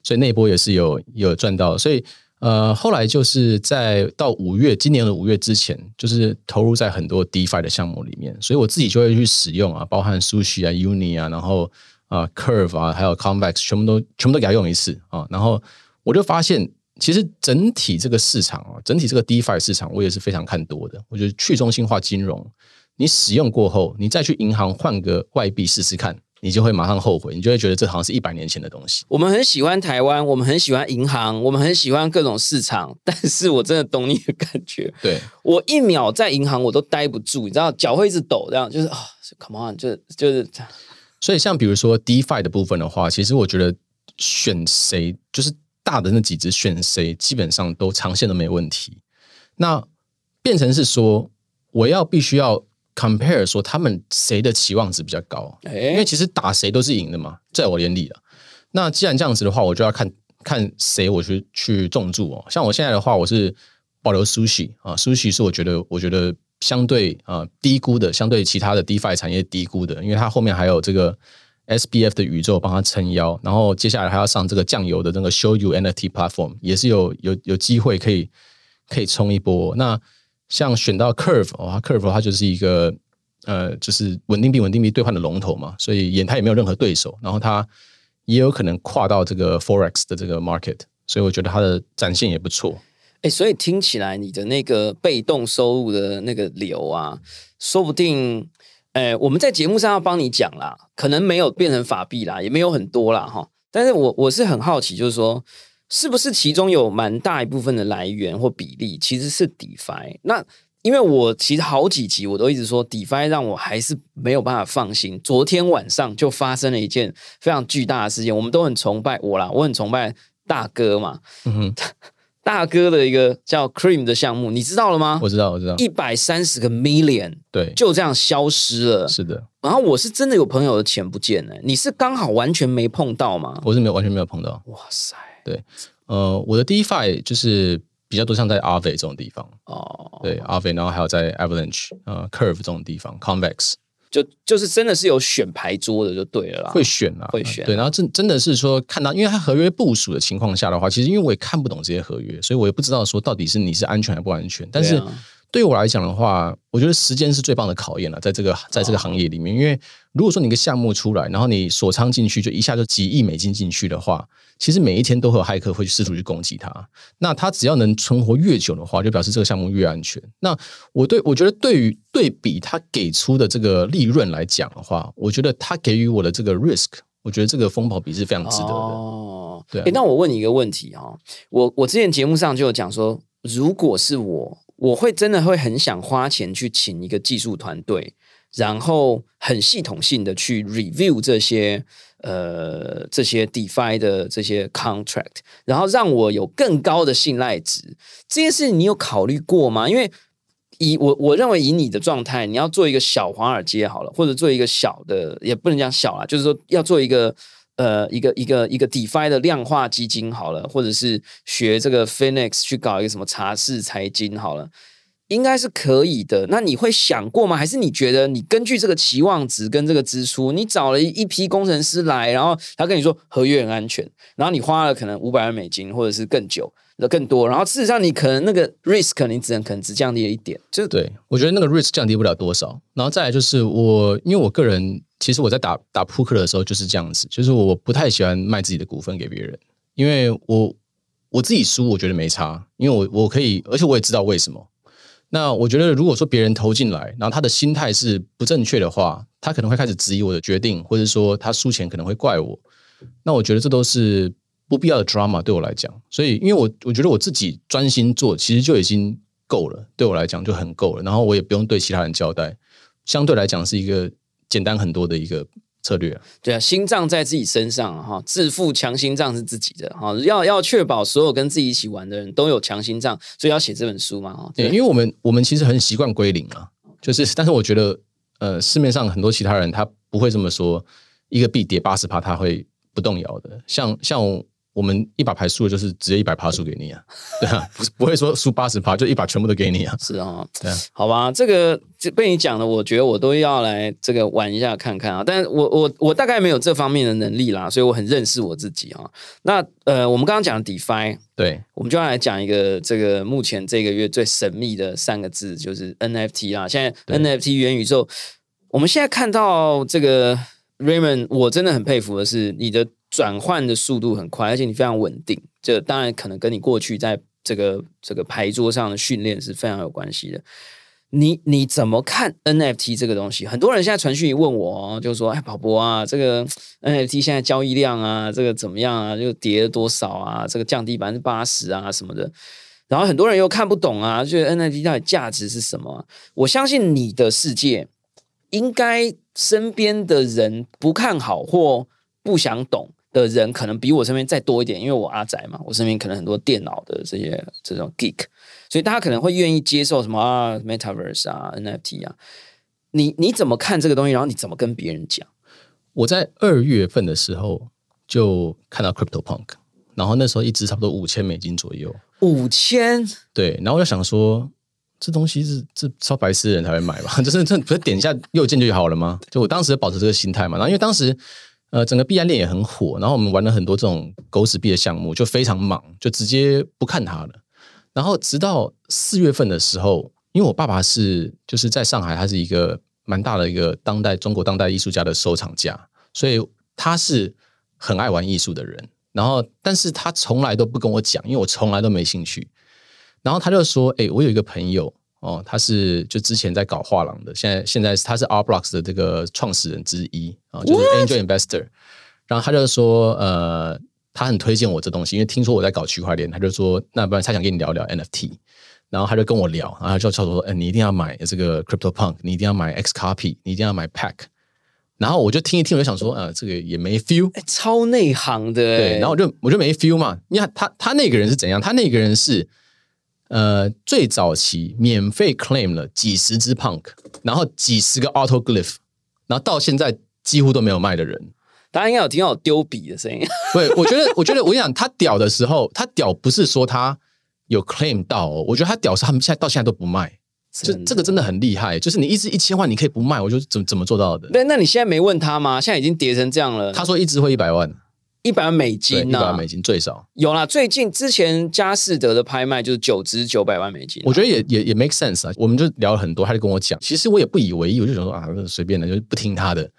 所以那波也是有有赚到，所以。呃，后来就是在到五月，今年的五月之前，就是投入在很多 DeFi 的项目里面，所以我自己就会去使用啊，包含 Sushi 啊、Uni 啊，然后啊 Curve 啊，还有 Convex，全部都全部都给它用一次啊，然后我就发现，其实整体这个市场啊，整体这个 DeFi 市场，我也是非常看多的。我觉得去中心化金融，你使用过后，你再去银行换个外币试试看。你就会马上后悔，你就会觉得这好像是一百年前的东西。我们很喜欢台湾，我们很喜欢银行，我们很喜欢各种市场，但是我真的懂你的感觉。对 [LAUGHS] 我一秒在银行我都待不住，你知道脚会一直抖，这样就是啊，come on，就就是这样。所以像比如说 DeFi 的部分的话，其实我觉得选谁就是大的那几只选谁，基本上都长线都没问题。那变成是说，我要必须要。Compare 说他们谁的期望值比较高？因为其实打谁都是赢的嘛，在我眼里啊。那既然这样子的话，我就要看看谁我去去重注哦。像我现在的话，我是保留 sushi 啊，sushi 是我觉得我觉得相对啊低估的，相对其他的 DeFi 产业低估的，因为它后面还有这个 SBF 的宇宙帮它撑腰，然后接下来还要上这个酱油的那个 Show You NFT platform，也是有有有机会可以可以冲一波。那像选到 Curve 哦，Curve 它就是一个呃，就是稳定币、稳定币兑换的龙头嘛，所以也它也没有任何对手，然后它也有可能跨到这个 Forex 的这个 market，所以我觉得它的展现也不错。哎，所以听起来你的那个被动收入的那个流啊，说不定，哎，我们在节目上要帮你讲啦，可能没有变成法币啦，也没有很多啦哈，但是我我是很好奇，就是说。是不是其中有蛮大一部分的来源或比例其实是 DeFi？那因为我其实好几集我都一直说 DeFi 让我还是没有办法放心。昨天晚上就发生了一件非常巨大的事件，我们都很崇拜我啦，我很崇拜大哥嘛。嗯哼，大哥的一个叫 Cream 的项目，你知道了吗？我知道，我知道，一百三十个 Million，对，就这样消失了。是的，然后我是真的有朋友的钱不见了，你是刚好完全没碰到吗？我是没有完全没有碰到。哇塞！对，呃，我的 DeFi 就是比较多像在 Aave 这种地方哦，对 Aave，然后还有在 Avalanche、呃 Curve 这种地方，Convex 就就是真的是有选牌桌的就对了啦，会选啊，会选。对，然后真真的是说看到，因为它合约部署的情况下的话，其实因为我也看不懂这些合约，所以我也不知道说到底是你是安全还不安全，但是。对于我来讲的话，我觉得时间是最棒的考验了，在这个在这个行业里面，因为如果说你一个项目出来，然后你锁仓进去，就一下就几亿美金进去的话，其实每一天都会有骇客会去试图去攻击它。那它只要能存活越久的话，就表示这个项目越安全。那我对我觉得对于对比它给出的这个利润来讲的话，我觉得它给予我的这个 risk，我觉得这个风险比是非常值得的。哦，对。那我问你一个问题哈，我我之前节目上就有讲说，如果是我。我会真的会很想花钱去请一个技术团队，然后很系统性的去 review 这些呃这些 DeFi 的这些 contract，然后让我有更高的信赖值。这件事你有考虑过吗？因为以我我认为以你的状态，你要做一个小华尔街好了，或者做一个小的也不能讲小啦，就是说要做一个。呃，一个一个一个 DeFi 的量化基金好了，或者是学这个 Phoenix 去搞一个什么茶室财经好了，应该是可以的。那你会想过吗？还是你觉得你根据这个期望值跟这个支出，你找了一批工程师来，然后他跟你说合约很安全，然后你花了可能五百万美金，或者是更久的更多，然后事实上你可能那个 risk 你只能可能只降低了一点，就对我觉得那个 risk 降低不了多少。然后再来就是我，因为我个人。其实我在打打扑克的时候就是这样子，就是我不太喜欢卖自己的股份给别人，因为我我自己输我觉得没差，因为我我可以，而且我也知道为什么。那我觉得，如果说别人投进来，然后他的心态是不正确的话，他可能会开始质疑我的决定，或者说他输钱可能会怪我。那我觉得这都是不必要的 drama 对我来讲。所以，因为我我觉得我自己专心做，其实就已经够了，对我来讲就很够了。然后我也不用对其他人交代，相对来讲是一个简单很多的一个。策略对啊，心脏在自己身上哈，自负强心脏是自己的哈，要要确保所有跟自己一起玩的人都有强心脏，所以要写这本书嘛哈。对，因为我们我们其实很习惯归零啊，就是，但是我觉得呃，市面上很多其他人他不会这么说，一个币跌八十趴他会不动摇的，像像。我们一把牌输了，就是直接一百趴输给你啊，[LAUGHS] 对啊，不不会说输八十趴就一把全部都给你啊，是啊，对啊，好吧，这个被你讲的，我觉得我都要来这个玩一下看看啊，但是我我我大概没有这方面的能力啦，所以我很认识我自己啊。那呃，我们刚刚讲的 DeFi，对，我们就要来讲一个这个目前这个月最神秘的三个字，就是 NFT 啊。现在 NFT 元宇宙，我们现在看到这个 Raymond，我真的很佩服的是你的。转换的速度很快，而且你非常稳定。这当然可能跟你过去在这个这个牌桌上的训练是非常有关系的。你你怎么看 NFT 这个东西？很多人现在传讯问我，就说：“哎，宝博啊，这个 NFT 现在交易量啊，这个怎么样啊？就跌了多少啊？这个降低百分之八十啊什么的。”然后很多人又看不懂啊，觉得 NFT 到底价值是什么？我相信你的世界应该身边的人不看好或不想懂。的人可能比我身边再多一点，因为我阿宅嘛，我身边可能很多电脑的这些这种 geek，所以大家可能会愿意接受什么啊 metaverse 啊 NFT 啊，你你怎么看这个东西？然后你怎么跟别人讲？我在二月份的时候就看到 Crypto Punk，然后那时候一只差不多五千美金左右，五千对，然后我就想说，这东西是这超白痴的人才会买吧？[LAUGHS] 就是这不是点一下右键就好了吗？就我当时保持这个心态嘛，然后因为当时。呃，整个币安链也很火，然后我们玩了很多这种狗屎币的项目，就非常忙，就直接不看它了。然后直到四月份的时候，因为我爸爸是就是在上海，他是一个蛮大的一个当代中国当代艺术家的收藏家，所以他是很爱玩艺术的人。然后，但是他从来都不跟我讲，因为我从来都没兴趣。然后他就说：“哎，我有一个朋友。”哦，他是就之前在搞画廊的，现在现在他是 R Blocks 的这个创始人之一啊，就是 Angel Investor。然后他就说，呃，他很推荐我这东西，因为听说我在搞区块链，他就说，那不然他想跟你聊聊 NFT。然后他就跟我聊，然后就叫我说，哎，你一定要买这个 Crypto Punk，你一定要买 X Copy，你一定要买 Pack。然后我就听一听，我就想说，呃，这个也没 feel，超内行的。对，然后我就我就没 feel 嘛。你看他他那个人是怎样？他那个人是。呃，最早期免费 claim 了几十只 punk，然后几十个 autoglyph，然后到现在几乎都没有卖的人，大家应该有听到我丢笔的声音。[LAUGHS] 对，我觉得，我觉得，我跟你讲，他屌的时候，他屌不是说他有 claim 到，哦我觉得他屌是他们现在到现在都不卖，就这个真的很厉害。就是你一支一千万，你可以不卖，我就怎怎么做到的？对，那你现在没问他吗？现在已经跌成这样了。他说一支会一百万。一百万美金呢？一百万美金最少有啦。最近之前佳士得的拍卖就是九只九百万美金，我觉得也也也 make sense 啊。我们就聊了很多，他就跟我讲，其实我也不以为意，我就想说啊，随便的，就不听他的。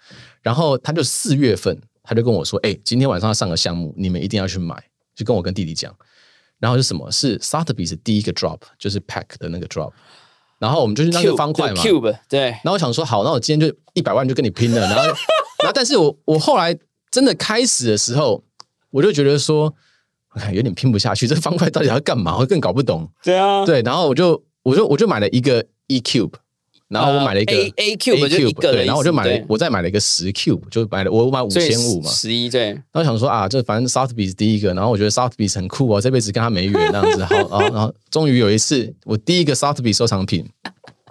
然后他就四月份，他就跟我说，哎，今天晚上要上个项目，你们一定要去买，就跟我跟弟弟讲。然后是什么？是 Sotheby 是第一个 drop，就是 Pack 的那个 drop。然后我们就去那个方块嘛，Cube 对。然后我想说，好，那我今天就一百万就跟你拼了。然后，[LAUGHS] 然后，但是我我后来。真的开始的时候，我就觉得说，有点拼不下去。这方块到底要干嘛？我更搞不懂。对啊，对。然后我就，我就，我就买了一个 E cube，然后我买了一个 A cube，对。然后我就买了，我再买了一个十 cube，就买了我买五千五嘛，十一对。然后想说啊，这反正 Southby 是第一个，然后我觉得 Southby 很酷哦，这辈子跟他没缘那样子。好，然后，然后终于有一次，我第一个 Southby 收藏品，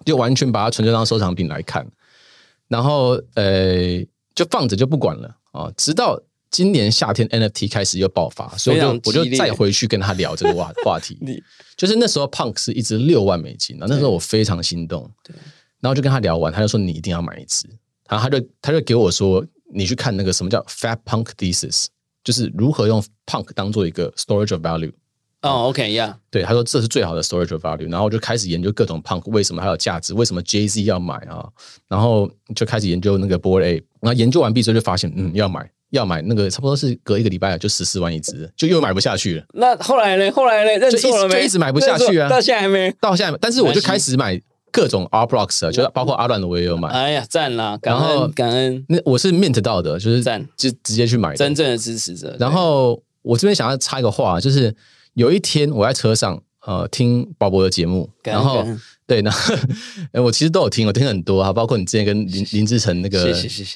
就完全把它纯粹当收藏品来看，然后呃，就放着就不管了啊，直到。今年夏天 NFT 开始又爆发，所以我就我就再回去跟他聊这个话 [LAUGHS] 话题。就是那时候 Punk 是一支六万美金，那那时候我非常心动。对，然后就跟他聊完，他就说你一定要买一只，然后他就他就给我说，你去看那个什么叫 Fat Punk Thesis，就是如何用 Punk 当做一个 Storage of Value。哦，OK，Yeah，对，他说这是最好的 Storage Value，然后我就开始研究各种 Punk 为什么它有价值，为什么 Jay Z 要买啊，然后就开始研究那个 Board A，然后研究完毕之后就发现，嗯，要买。要买那个，差不多是隔一个礼拜就十四万一只，就又买不下去了。那后来呢？后来呢？认错了没？就一直买不下去啊，到现在还没。到现在，但是我就开始买各种 R blocks 啊，就包括阿乱的我也有买。哎呀，赞啦！感恩感恩。那我是 mint 到的，就是赞，就直接去买。真正的支持者。然后我这边想要插一个话，就是有一天我在车上呃听鲍勃的节目，然后。对，那 [LAUGHS] 我其实都有听，我听很多啊，包括你之前跟林林志成那个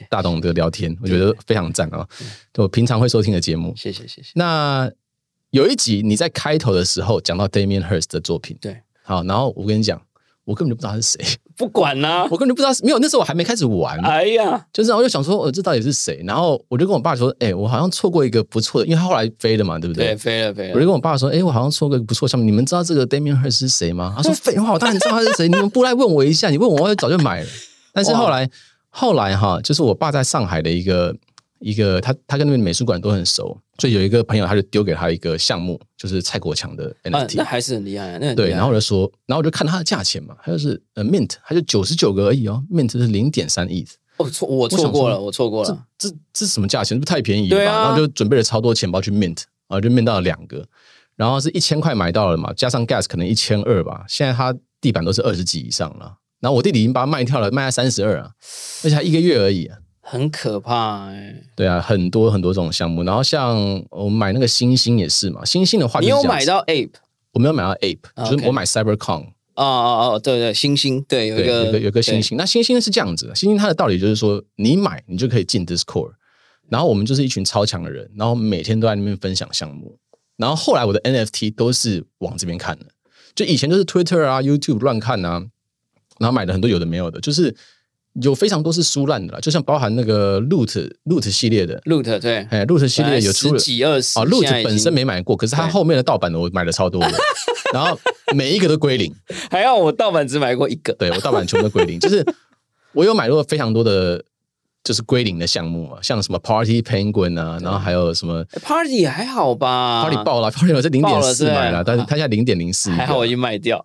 大董的聊天，我觉得非常赞啊。我平常会收听的节目，谢谢谢谢。那有一集你在开头的时候讲到 Damian Hirst 的作品，对，好，然后我跟你讲。我根本就不知道他是谁，[LAUGHS] 不管啦，我根本就不知道，没有那时候我还没开始玩。哎呀，就是我就想说，呃，这到底是谁？然后我就跟我爸说，哎，我好像错过一个不错的，因为他后来飞了嘛，对不对？对，飞了飞了。我就跟我爸说，哎，我好像错过一个不错项目，你们知道这个 Damian Hirst 是谁吗？他说 [LAUGHS] 废话，我当然知道他是谁，你们不来问我一下，你问我，我早就买了。但是后来，后来哈，就是我爸在上海的一个。一个他他跟那边美术馆都很熟，所以有一个朋友他就丢给他一个项目，就是蔡国强的 NFT，那还是很厉害，那对。然后我就说，然后我就看他的价钱嘛，他就是呃 mint，他就九十九个而已哦，mint 是零点三亿。哦错，我错过了，我错过了，这这这什么价钱？不太便宜吧？然后就准备了超多钱包去 mint，然后就 mint 到了两个，然后是一千块买到了嘛，加上 gas 可能一千二吧。现在他地板都是二十几以上了，然后我弟弟已经把它卖掉了，卖在三十二啊，而且才一个月而已。很可怕哎，对啊，很多很多这种项目，然后像我买那个星星也是嘛，星星的话，你有买到 Ape？我没有买到 Ape，就是我买 CyberCon。哦哦哦，对对，星星，对有一个有个有个星星。那星星是这样子，星星它的道理就是说，你买你就可以进 Discord，然后我们就是一群超强的人，然后每天都在那边分享项目，然后后来我的 NFT 都是往这边看的，就以前就是 Twitter 啊、YouTube 乱看啊，然后买了很多有的没有的，就是。有非常多是输烂的啦，就像包含那个 Loot Loot 系列的。Loot 对，哎，Loot 系列有出了几二十啊，Loot 本身没买过，可是它后面的盗版的我买了超多的，[LAUGHS] 然后每一个都归零，还要我盗版只买过一个，对我盗版全部都归零，[LAUGHS] 就是我有买过非常多的，就是归零的项目啊，像什么 Party Penguin 啊，然后还有什么 Party 还好吧，Party 爆了，Party 我是零点四买了，但是它现在零点零四，还好我已经卖掉，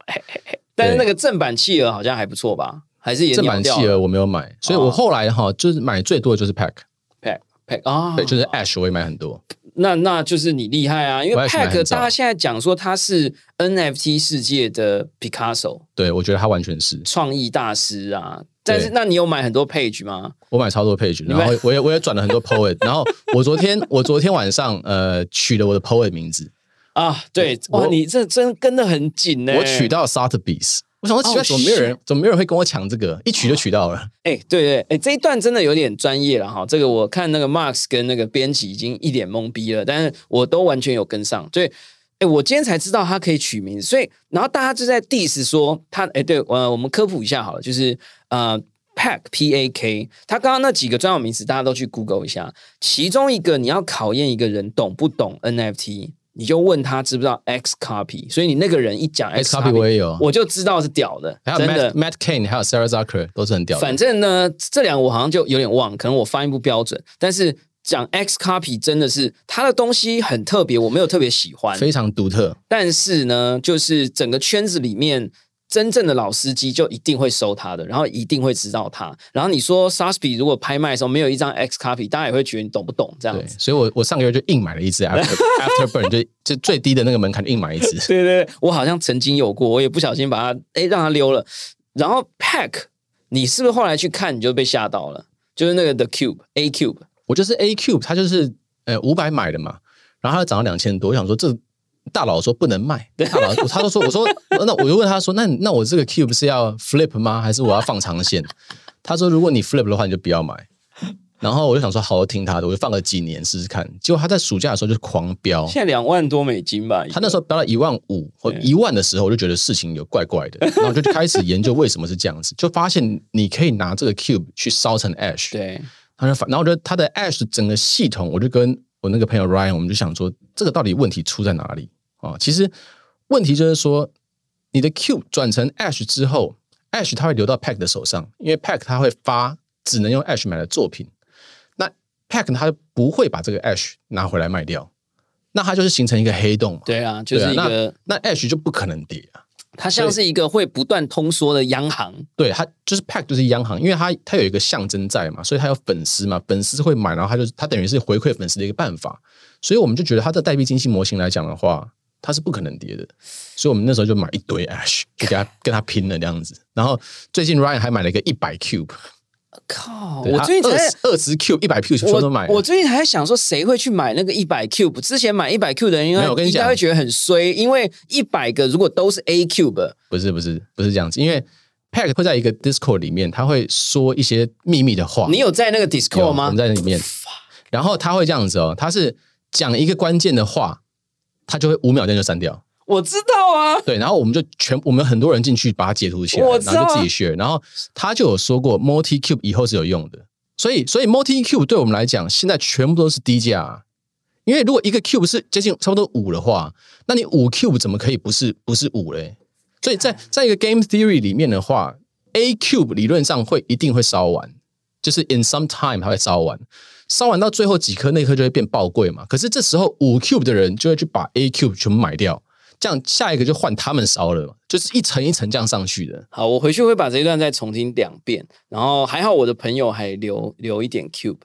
但是那个正版企鹅好像还不错吧。还是也正版企鹅我没有买，所以我后来哈就是买最多的就是 Pack Pack Pack 啊，对，就是 Ash 我也买很多。那那就是你厉害啊，因为 Pack 大家现在讲说他是 NFT 世界的 Picasso，对我觉得他完全是创意大师啊。但是那你有买很多 Page 吗？我买超多 Page，然后我也我也转了很多 Poet，然后我昨天我昨天晚上呃取了我的 Poet 名字啊，对，哇，你这真跟得很紧呢。我取到 Sotheby's。我想说奇怪，怎么没有人？怎么没有人会跟我抢这个？一取就取到了。哎，对对，哎，这一段真的有点专业了哈。这个我看那个 Max 跟那个编辑已经一脸懵逼了，但是我都完全有跟上。所以，哎，我今天才知道他可以取名。所以，然后大家就在 diss 说他，哎，对，呃，我们科普一下好了，就是呃，Pack P A K，他刚刚那几个专有名词大家都去 Google 一下，其中一个你要考验一个人懂不懂 NFT。你就问他知不知道 X copy，所以你那个人一讲 X copy，我也有，我就知道是屌的。还有 Matt Matt Kane，还有 Sarah Zucker 都是很屌的。反正呢，这两个我好像就有点忘，可能我发音不标准。但是讲 X copy 真的是他的东西很特别，我没有特别喜欢，非常独特。但是呢，就是整个圈子里面。真正的老司机就一定会收他的，然后一定会知道他。然后你说 Saspi 如果拍卖的时候没有一张 X copy，大家也会觉得你懂不懂这样子。所以我我上个月就硬买了一只 After [LAUGHS] Afterburn，就就最低的那个门槛硬买一只。对对，我好像曾经有过，我也不小心把它哎让它溜了。然后 Pack，你是不是后来去看你就被吓到了？就是那个 The Cube A Cube，我就是 A Cube，它就是呃五百买的嘛，然后它涨到两千多，我想说这。大佬说不能卖，大佬他都说我说那我就问他说那那我这个 cube 是要 flip 吗？还是我要放长线？[LAUGHS] 他说如果你 flip 的话，你就不要买。然后我就想说好好听他的，我就放了几年试试看。结果他在暑假的时候就狂飙，现在两万多美金吧。他那时候飙到一万五或一万的时候，我就觉得事情有怪怪的，[LAUGHS] 然后就开始研究为什么是这样子，就发现你可以拿这个 cube 去烧成 ash。对，他就然后我觉得他的 ash 整个系统，我就跟我那个朋友 Ryan，我们就想说这个到底问题出在哪里？啊，其实问题就是说，你的 Cube 转成 Ash 之后，Ash 它会流到 Pack 的手上，因为 Pack 它会发只能用 Ash 买的作品，那 Pack 它不会把这个 Ash 拿回来卖掉，那它就是形成一个黑洞。对啊，就是一个那 Ash 就不可能跌啊。它像是一个会不断通缩的央行。对，它就是 Pack 就是央行，因为它它有一个象征在嘛，所以它有粉丝嘛，粉丝会买，然后它就它等于是回馈粉丝的一个办法。所以我们就觉得它的代币经济模型来讲的话，它是不可能跌的。所以我们那时候就买一堆 Ash，就给他跟他拼了这样子。然后最近 Ryan 还买了一个一百 Cube。靠！我最近才二十 Cube 一百 Cube 全都买。我最近还在想说，谁会去买那个一百 Cube？之前买一百 Cube 的人，应该应该会觉得很衰，因为一百个如果都是 A Cube，不是不是不是这样子，因为 Pack 会在一个 Discord 里面，他会说一些秘密的话。你有在那个 Discord 吗？我们在那里面。然后他会这样子哦，他是讲一个关键的话，他就会五秒钟就删掉。我知道啊，对，然后我们就全我们很多人进去把它截图起来，然后就自己学。然后他就有说过，Multi Cube 以后是有用的，所以所以 Multi Cube 对我们来讲，现在全部都是低价。因为如果一个 Cube 是接近差不多五的话，那你五 Cube 怎么可以不是不是五嘞？所以在在一个 Game Theory 里面的话，A Cube 理论上会一定会烧完，就是 In some time 它会烧完，烧完到最后几颗那颗就会变爆贵嘛。可是这时候五 Cube 的人就会去把 A Cube 全部买掉。这样下一个就换他们烧了，就是一层一层这样上去的。好，我回去会把这一段再重听两遍。然后还好我的朋友还留留一点 cube，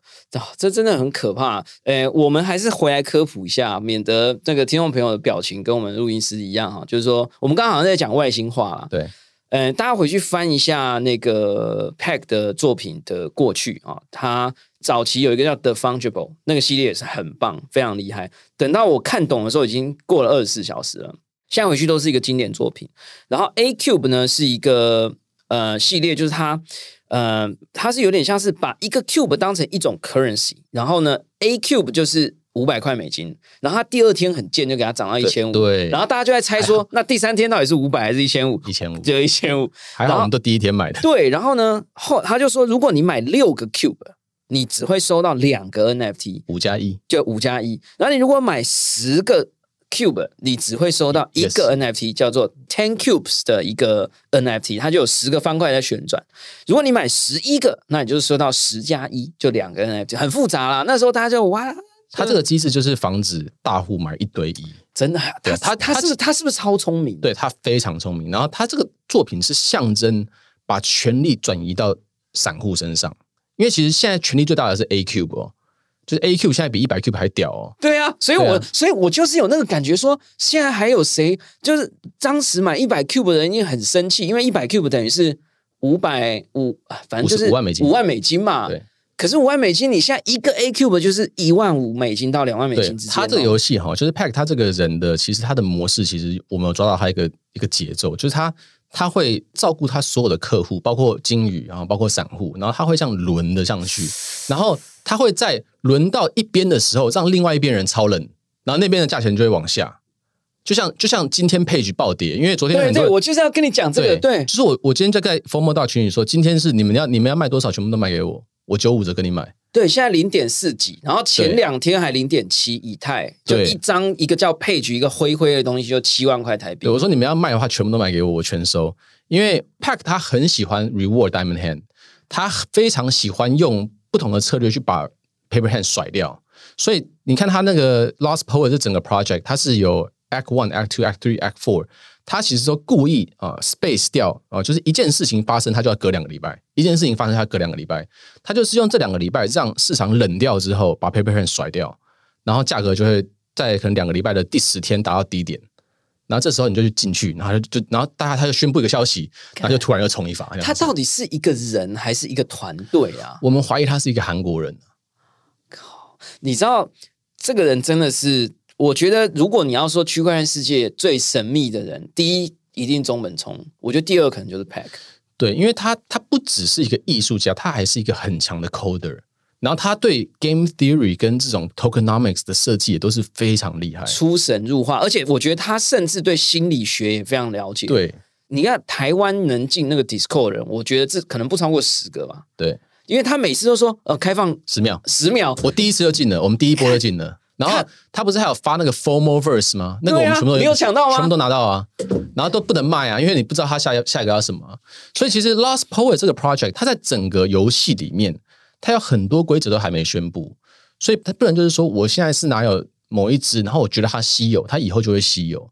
这真的很可怕。诶，我们还是回来科普一下，免得那个听众朋友的表情跟我们录音师一样哈。就是说，我们刚刚好像在讲外星话了。对，嗯，大家回去翻一下那个 Pack 的作品的过去啊，他早期有一个叫 The Fungible 那个系列也是很棒，非常厉害。等到我看懂的时候，已经过了二十四小时了。现在回去都是一个经典作品，然后 A Cube 呢是一个呃系列，就是它呃它是有点像是把一个 Cube 当成一种 currency，然后呢 A Cube 就是五百块美金，然后它第二天很贱就给它涨到一千五，对，然后大家就在猜说，那第三天到底是五百还是一千五？一千五，就一千五，还好我们都第一天买的。对，然后呢后他就说，如果你买六个 Cube，你只会收到两个 NFT，五加一，就五加一，然后你如果买十个。Cube，你只会收到一个 NFT，叫做 Ten Cubes 的一个 NFT，它就有十个方块在旋转。如果你买十一个，那你就是收到十加一，就两个 NFT，很复杂啦。那时候大家就哇，它这个机制就是防止大户买一堆一，真的。他他他是他是不是超聪明？对他非常聪明。然后他这个作品是象征把权力转移到散户身上，因为其实现在权力最大的是 A Cube 哦。就是 A Q 现在比一百 Q 还屌哦！对啊，所以我所以我就是有那个感觉，说现在还有谁？就是当时买一百 Q 的人，已经很生气，因为一百 Q 等于是五百五，反正就是五万美金，五万美金嘛。对。可是五万美金，你现在一个 A Q 就是一万五美金到两万美金之间。他这个游戏哈，就是 Pack 他这个人的，其实他的模式，其实我们有抓到他一个一个节奏，就是他他会照顾他所有的客户，包括金鱼，然后包括散户，然后他会这样轮的上去，然后。他会在轮到一边的时候，让另外一边人超冷，然后那边的价钱就会往下。就像就像今天 Page 暴跌，因为昨天对对，我就是要跟你讲这个，对，就是我我今天就在 Formal 大群里说，今天是你们要你们要卖多少，全部都卖给我，我九五折跟你买。对，现在零点四几，然后前两天还零点七以太，就一张一个叫配局一个灰灰的东西就七万块台币。我说你们要卖的话，全部都买给我，我全收。因为 Pack 他很喜欢 Reward Diamond Hand，他非常喜欢用。不同的策略去把 Paper Hand 甩掉，所以你看他那个 Lost Power 这整个 project，它是有 Act One、Act Two、Act Three、Act Four，它其实都故意啊 space 掉啊，就是一件事情发生，他就要隔两个礼拜；一件事情发生，他隔两个礼拜，他就是用这两个礼拜让市场冷掉之后，把 Paper Hand 甩掉，然后价格就会在可能两个礼拜的第十天达到低点。然后这时候你就去进去，然后就然后大家他就宣布一个消息，然后就突然又冲一发。他到底是一个人还是一个团队啊？我们怀疑他是一个韩国人。靠！你知道这个人真的是？我觉得如果你要说区块链世界最神秘的人，第一一定中本聪，我觉得第二可能就是 Pack。对，因为他他不只是一个艺术家，他还是一个很强的 coder。然后他对 game theory 跟这种 tokenomics 的设计也都是非常厉害，出神入化。而且我觉得他甚至对心理学也非常了解。对，你看台湾能进那个 Discord 人，我觉得这可能不超过十个吧。对，因为他每次都说呃开放十秒，十秒。我第一次就进了，我们第一波就进了。然后他不是还有发那个 formal verse 吗？那个我们全部都你有抢到吗？全部都拿到啊。然后都不能卖啊，因为你不知道他下下一个要什么。所以其实 Lost Poet 这个 project，它在整个游戏里面。它有很多规则都还没宣布，所以它不能就是说我现在是哪有某一只，然后我觉得它稀有，它以后就会稀有。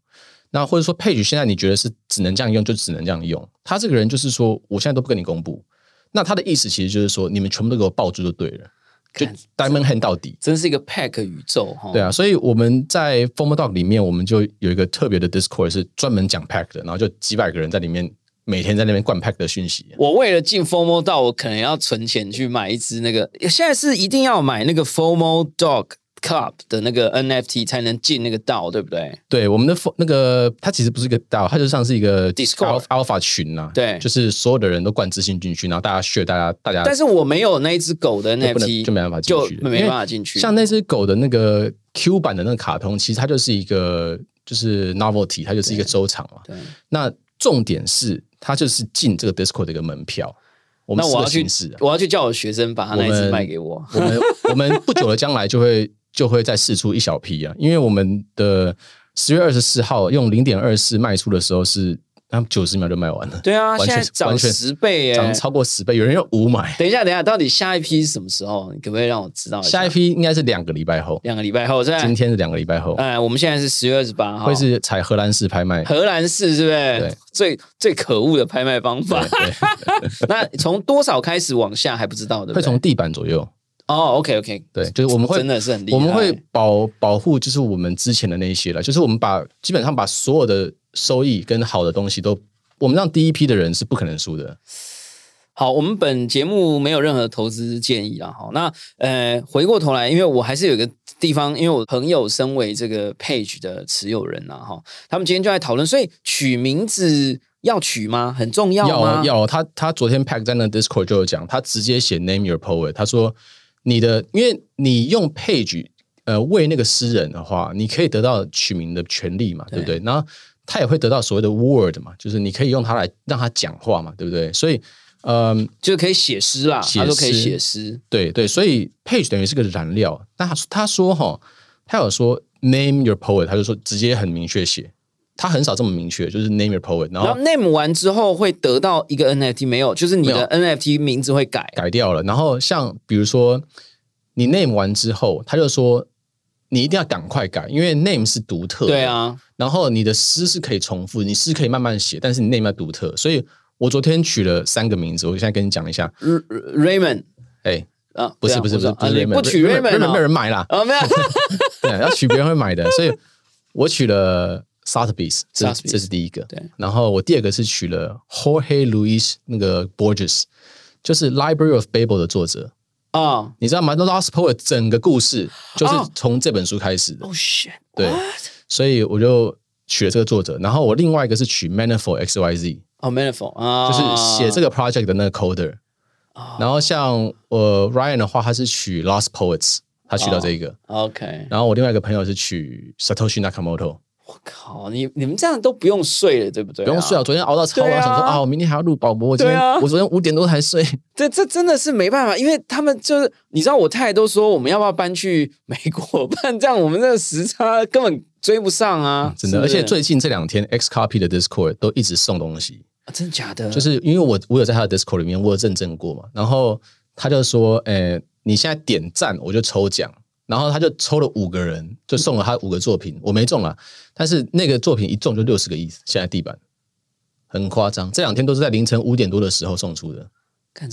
那或者说 Page 现在你觉得是只能这样用，就只能这样用。他这个人就是说，我现在都不跟你公布。那他的意思其实就是说，你们全部都给我抱住就对了，就 Diamond Hand 到底。真是一个 Pack 宇宙哈。对啊，所以我们在 Formal Dog 里面，我们就有一个特别的 Discord 是专门讲 Pack 的，然后就几百个人在里面每天在那边灌 Pack 的讯息。我为了进 Formal Dog，我可能要存钱去买一只那个，现在是一定要买那个 Formal Dog。Club 的那个 NFT 才能进那个道，对不对？对，我们的那个它其实不是一个道，它就像是一个 Discord Alpha 群呐。对，就是所有的人都灌自信进去，然后大家 share，大家大家。但是我没有那一只狗的 NFT，就没办法进去，没办法进去。像那只狗的那个 Q 版的那个卡通，其实它就是一个就是 novelty，它就是一个收藏嘛。对。那重点是它就是进这个 Discord 的一个门票。那我要去，我要去叫我学生把他那一只卖给我。我们我们不久的将来就会。就会再试出一小批啊，因为我们的十月二十四号用零点二四卖出的时候是，他们九十秒就卖完了。对啊，现在涨十倍，涨超过十倍，有人要五买。等一下，等一下，到底下一批是什么时候？你可不可以让我知道？下一批应该是两个礼拜后，两个礼拜后。今天是两个礼拜后。哎，我们现在是十月二十八号，会是采荷兰式拍卖。荷兰式是不是？对，最最可恶的拍卖方法。[LAUGHS] 那从多少开始往下还不知道的？会从地板左右。哦，OK，OK，对，就是我们会真的是很厉害，我们会保保护，就是我们之前的那些了，就是我们把基本上把所有的收益跟好的东西都，我们让第一批的人是不可能输的。好，我们本节目没有任何投资建议啊。好，那呃，回过头来，因为我还是有一个地方，因为我朋友身为这个 Page 的持有人呐，哈，他们今天就在讨论，所以取名字要取吗？很重要吗？要，要。他他昨天 Pack 在那 Discord 就有讲，他直接写 Name Your Poet，他说。你的，因为你用 page 呃为那个诗人的话，你可以得到取名的权利嘛，对不对？然后他也会得到所谓的 word 嘛，就是你可以用它来让他讲话嘛，对不对？所以，嗯，就可以写诗啦，他都可以写诗，对对。所以 page 等于是个燃料。那他他说哈，他有说 name your poet，他就说直接很明确写。他很少这么明确，就是 name your poet，然后 name 完之后会得到一个 NFT，没有，就是你的 NFT 名字会改改掉了。然后像比如说你 name 完之后，他就说你一定要赶快改，因为 name 是独特的，对啊。然后你的诗是可以重复，你诗可以慢慢写，但是你 name 要独特。所以我昨天取了三个名字，我现在跟你讲一下，Raymond，哎啊，不是不是不是不是 Raymond，不取 Raymond，没有人买啦，啊没有，[LAUGHS] 对，要取别人会买的，所以我取了。Sotheby's，这这是第一个。对，然后我第二个是取了 Jorge Luis 那个 Borges，就是 Library of Babel 的作者啊。你知道吗？Lost Poet 整个故事就是从这本书开始的。Oh shit！对，所以我就取了这个作者。然后我另外一个是取 Manifold X Y Z。哦，Manifold 啊，就是写这个 project 的那个 coder。然后像呃 Ryan 的话，他是取 Lost Poets，他取到这一个。OK。然后我另外一个朋友是取 Satoshi Nakamoto。我靠，你你们这样都不用睡了，对不对？不用睡啊！昨天熬到超晚，想说啊，我明天还要录宝博。我今天我昨天五点多才睡。[LAUGHS] 这这真的是没办法，因为他们就是你知道，我太太都说我们要不要搬去美国，[LAUGHS] 不然这样我们这个时差根本追不上啊！真的，而且最近这两天，X Copy 的 Discord 都一直送东西啊，真的假的？就是因为我我有在他的 Discord 里面我有认证过嘛，然后他就说，诶，你现在点赞我就抽奖。然后他就抽了五个人，就送了他五个作品，我没中啊，但是那个作品一中就六十个亿，现在地板很夸张。这两天都是在凌晨五点多的时候送出的，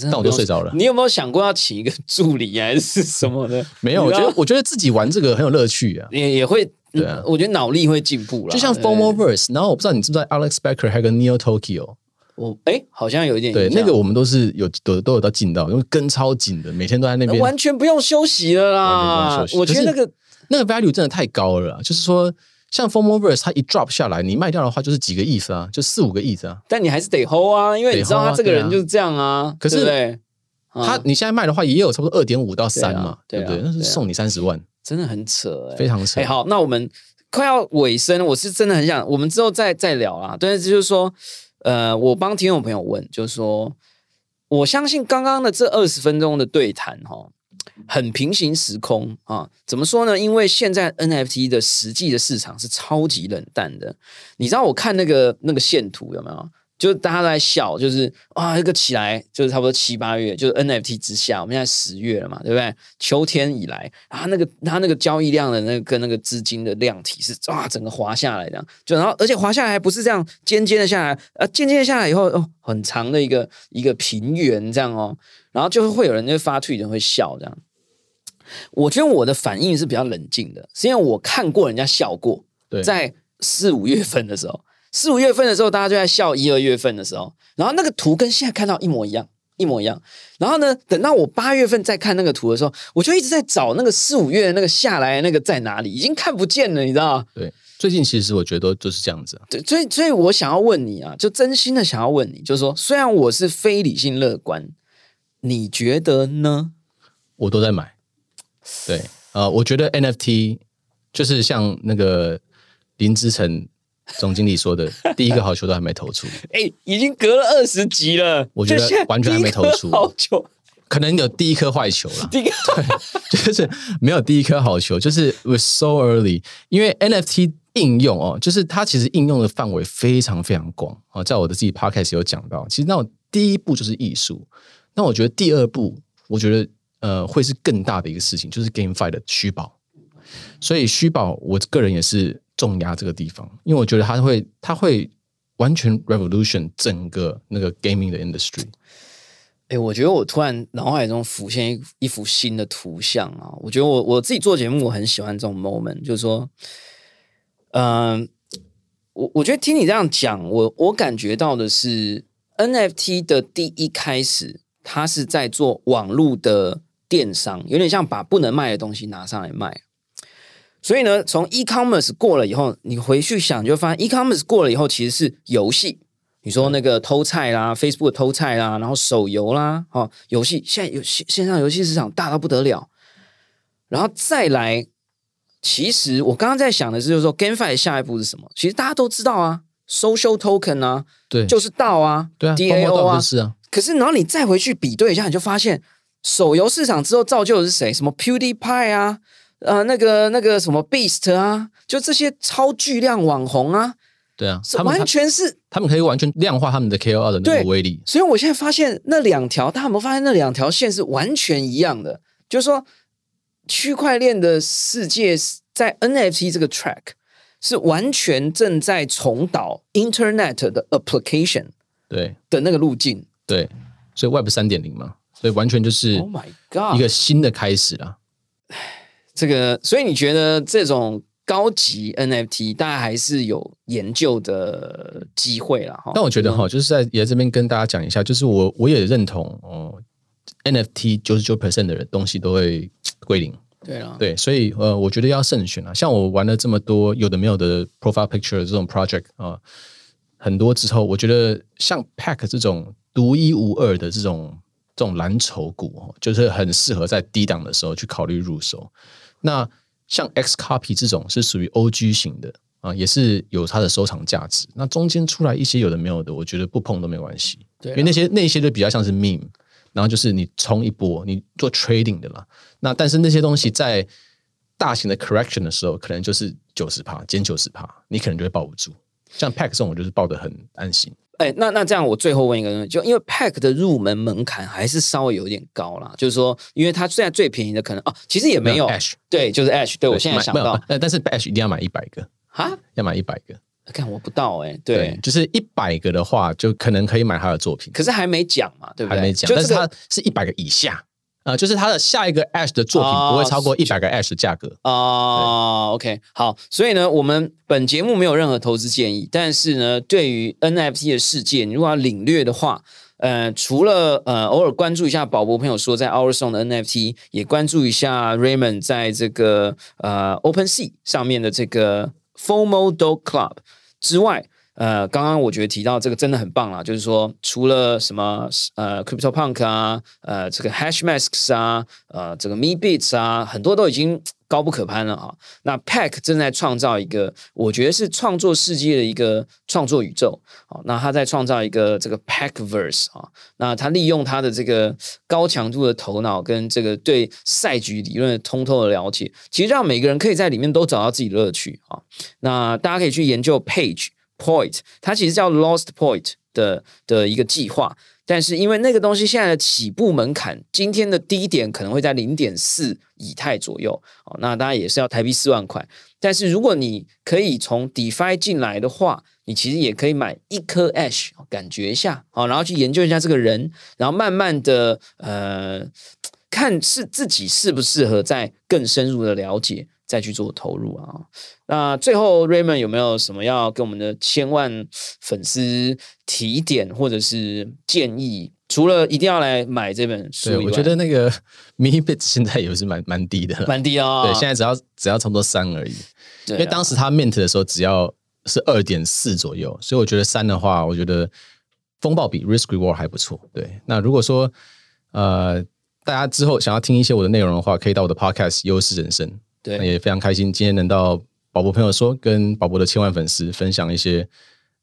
但我就睡着了。你有没有想过要请一个助理还是什么的？[LAUGHS] 没有，我觉得我觉得自己玩这个很有乐趣啊，[LAUGHS] 也也会对啊，我觉得脑力会进步了。就像 Formal Verse，然后我不知道你知不知道 Alex Becker 还有个 Neo Tokyo。我哎，好像有一点对那个，我们都是有都都有到进到，因为跟超紧的，每天都在那边，完全不用休息了啦。我觉得那个那个 value 真的太高了，就是说，像 Formal Verse 它一 drop 下来，你卖掉的话就是几个亿啊，就四五个亿啊。但你还是得 hold 啊，因为你知道他这个人就是这样啊。可是他你现在卖的话，也有差不多二点五到三嘛，对不对？那是送你三十万，真的很扯，非常扯。哎，好，那我们快要尾声，我是真的很想，我们之后再再聊啊。但是就是说。呃，我帮听众朋友问，就是说，我相信刚刚的这二十分钟的对谈，哈，很平行时空啊。怎么说呢？因为现在 NFT 的实际的市场是超级冷淡的。你知道，我看那个那个线图有没有？就是大家都在笑，就是啊，这个起来就是差不多七八月，就是 NFT 之下，我们现在十月了嘛，对不对？秋天以来，啊，那个它那个交易量的那个跟那个资金的量体是哇，整个滑下来这样，就然后而且滑下来还不是这样尖尖的下来，呃，尖尖的下来以后哦，很长的一个一个平原这样哦，然后就会有人就发推人会笑这样。我觉得我的反应是比较冷静的，是因为我看过人家笑过，在四五月份的时候，四五月份的时候，大家就在笑一二月份的时候，然后那个图跟现在看到一模一样，一模一样。然后呢，等到我八月份再看那个图的时候，我就一直在找那个四五月那个下来那个在哪里，已经看不见了，你知道吗？对，最近其实我觉得都就是这样子。对，所以所以我想要问你啊，就真心的想要问你，就是说，虽然我是非理性乐观，你觉得呢？我都在买。对，呃，我觉得 NFT 就是像那个林之成总经理说的，[LAUGHS] 第一个好球都还没投出。哎，已经隔了二十集了，我觉得完全还没投出好球，可能有第一颗坏球了。[LAUGHS] 第一个对，就是没有第一颗好球，就是 was so early。因为 NFT 应用哦，就是它其实应用的范围非常非常广啊。在我的自己 podcast 有讲到，其实那种第一步就是艺术，那我觉得第二步，我觉得。呃，会是更大的一个事情，就是 GameFi 的虚宝。所以虚宝，我个人也是重压这个地方，因为我觉得它会，它会完全 revolution 整个那个 gaming 的 industry。哎，我觉得我突然脑海中浮现一一幅新的图像啊！我觉得我我自己做节目，我很喜欢这种 moment，就是说，嗯，我我觉得听你这样讲，我我感觉到的是 NFT 的第一开始，它是在做网络的。电商有点像把不能卖的东西拿上来卖，所以呢，从 e-commerce 过了以后，你回去想就发现，e-commerce 过了以后其实是游戏。你说那个偷菜啦，Facebook 偷菜啦，然后手游啦，哦，游戏现在游戏线上游戏市场大到不得了。然后再来，其实我刚刚在想的是，就是说 GameFi 下一步是什么？其实大家都知道啊，Social Token 啊，对，就是道啊，对啊，DAO 啊，是啊。可是然后你再回去比对一下，你就发现。手游市场之后造就的是谁？什么 PewDiePie 啊，呃，那个那个什么 Beast 啊，就这些超巨量网红啊，对啊，他们完全是他们可以完全量化他们的 KOL 的那个威力。所以我现在发现那两条，大家有没有发现那两条线是完全一样的？就是说，区块链的世界在 NFT 这个 track 是完全正在重蹈 Internet 的 application 对的那个路径。对，所以 Web 三点零嘛。所以完全就是，Oh my God，一个新的开始了。这个，所以你觉得这种高级 NFT，大家还是有研究的机会了哈？但我觉得哈，就是在也在这边跟大家讲一下，就是我我也认同哦，NFT 九十九 percent 的人东西都会归零。对啊，对，所以呃，我觉得要慎选啊。像我玩了这么多有的没有的 profile picture 这种 project 啊，很多之后，我觉得像 Pack 这种独一无二的这种。这种蓝筹股就是很适合在低档的时候去考虑入手。那像 X Copy 这种是属于 O G 型的啊，也是有它的收藏价值。那中间出来一些有的没有的，我觉得不碰都没关系。对，因为那些那些就比较像是 meme，然后就是你冲一波，你做 trading 的啦。那但是那些东西在大型的 correction 的时候，可能就是九十趴减九十趴，你可能就会抱不住。像 Pack 这种，我就是抱得很安心。哎，那那这样，我最后问一个问题，就因为 Pack 的入门门槛还是稍微有点高啦，就是说，因为它现在最便宜的可能哦，其实也没有 Ash，对，就是 Ash，对我现在想到，但是 Ash 一定要买一百个哈，要买一百个，看我不到哎，对，就是一百个的话，就可能可以买他的作品，可是还没讲嘛，对不对？还没讲，但是它是一百个以下。呃，就是他的下一个 Ash 的作品不会超过一百个 Ash 的价格啊。OK，好，所以呢，我们本节目没有任何投资建议，但是呢，对于 NFT 的世界，你如果要领略的话，呃，除了呃偶尔关注一下宝博朋友说在 Our Song 的 NFT，也关注一下 Raymond 在这个呃 Open Sea 上面的这个 Formal Dog Club 之外。呃，刚刚我觉得提到这个真的很棒啊，就是说除了什么呃，Crypto Punk 啊，呃，这个 Hash Masks 啊，呃，这个 Me Beats 啊，很多都已经高不可攀了啊。那 Pack 正在创造一个，我觉得是创作世界的一个创作宇宙啊。那他在创造一个这个 Packverse 啊。那他利用他的这个高强度的头脑跟这个对赛局理论通透的了解，其实让每个人可以在里面都找到自己的乐趣啊。那大家可以去研究 Page。Point，它其实叫 Lost Point 的的一个计划。但是因为那个东西现在的起步门槛，今天的低点可能会在零点四以太左右哦，那当然也是要台币四万块。但是如果你可以从 DeFi 进来的话，你其实也可以买一颗 Ash 感觉一下啊，然后去研究一下这个人，然后慢慢的呃看是自己适不适合再更深入的了解。再去做投入啊！那最后 Raymond 有没有什么要跟我们的千万粉丝提点或者是建议？除了一定要来买这本书，我觉得那个 [LAUGHS] Mini Bit 现在也是蛮蛮低的，蛮低哦！对，现在只要只要差不多三而已。因为当时他 Mint 的时候只要是二点四左右，所以我觉得三的话，我觉得风暴比 Risk Reward 还不错。对，那如果说呃大家之后想要听一些我的内容的话，可以到我的 Podcast 优势人生。对，也非常开心，今天能到宝博朋友说，跟宝博的千万粉丝分享一些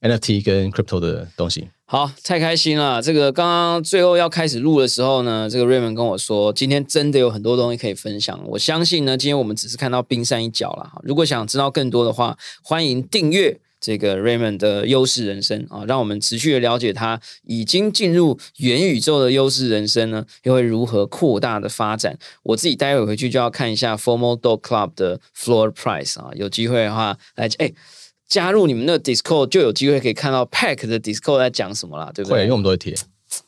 NFT 跟 Crypto 的东西。好，太开心了！这个刚刚最后要开始录的时候呢，这个 Raymond 跟我说，今天真的有很多东西可以分享。我相信呢，今天我们只是看到冰山一角了。如果想知道更多的话，欢迎订阅。这个 Raymond 的优势人生啊，让我们持续的了解他已经进入元宇宙的优势人生呢，又会如何扩大的发展？我自己待会回去就要看一下 Formal Dog Club 的 Floor Price 啊，有机会的话来哎加入你们的 Discord 就有机会可以看到 Pack 的 Discord 在讲什么啦，对不对？会，因为我们都会贴。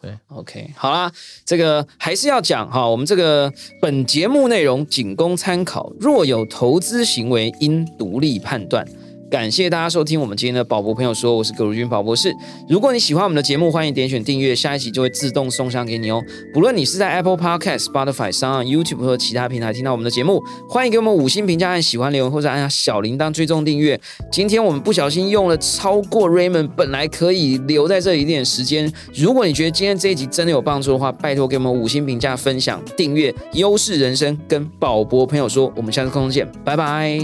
对，OK，好啦，这个还是要讲哈，我们这个本节目内容仅供参考，若有投资行为应独立判断。感谢大家收听我们今天的宝博朋友说，我是葛如君宝博士。如果你喜欢我们的节目，欢迎点选订阅，下一集就会自动送上给你哦。不论你是在 Apple Podcast、Spotify 上、YouTube 或其他平台听到我们的节目，欢迎给我们五星评价、按喜欢留言或者按下小铃铛追踪订阅。今天我们不小心用了超过 Raymond 本来可以留在这里一点时间。如果你觉得今天这一集真的有帮助的话，拜托给我们五星评价、分享、订阅。优势人生跟宝博朋友说，我们下次空中见，拜拜。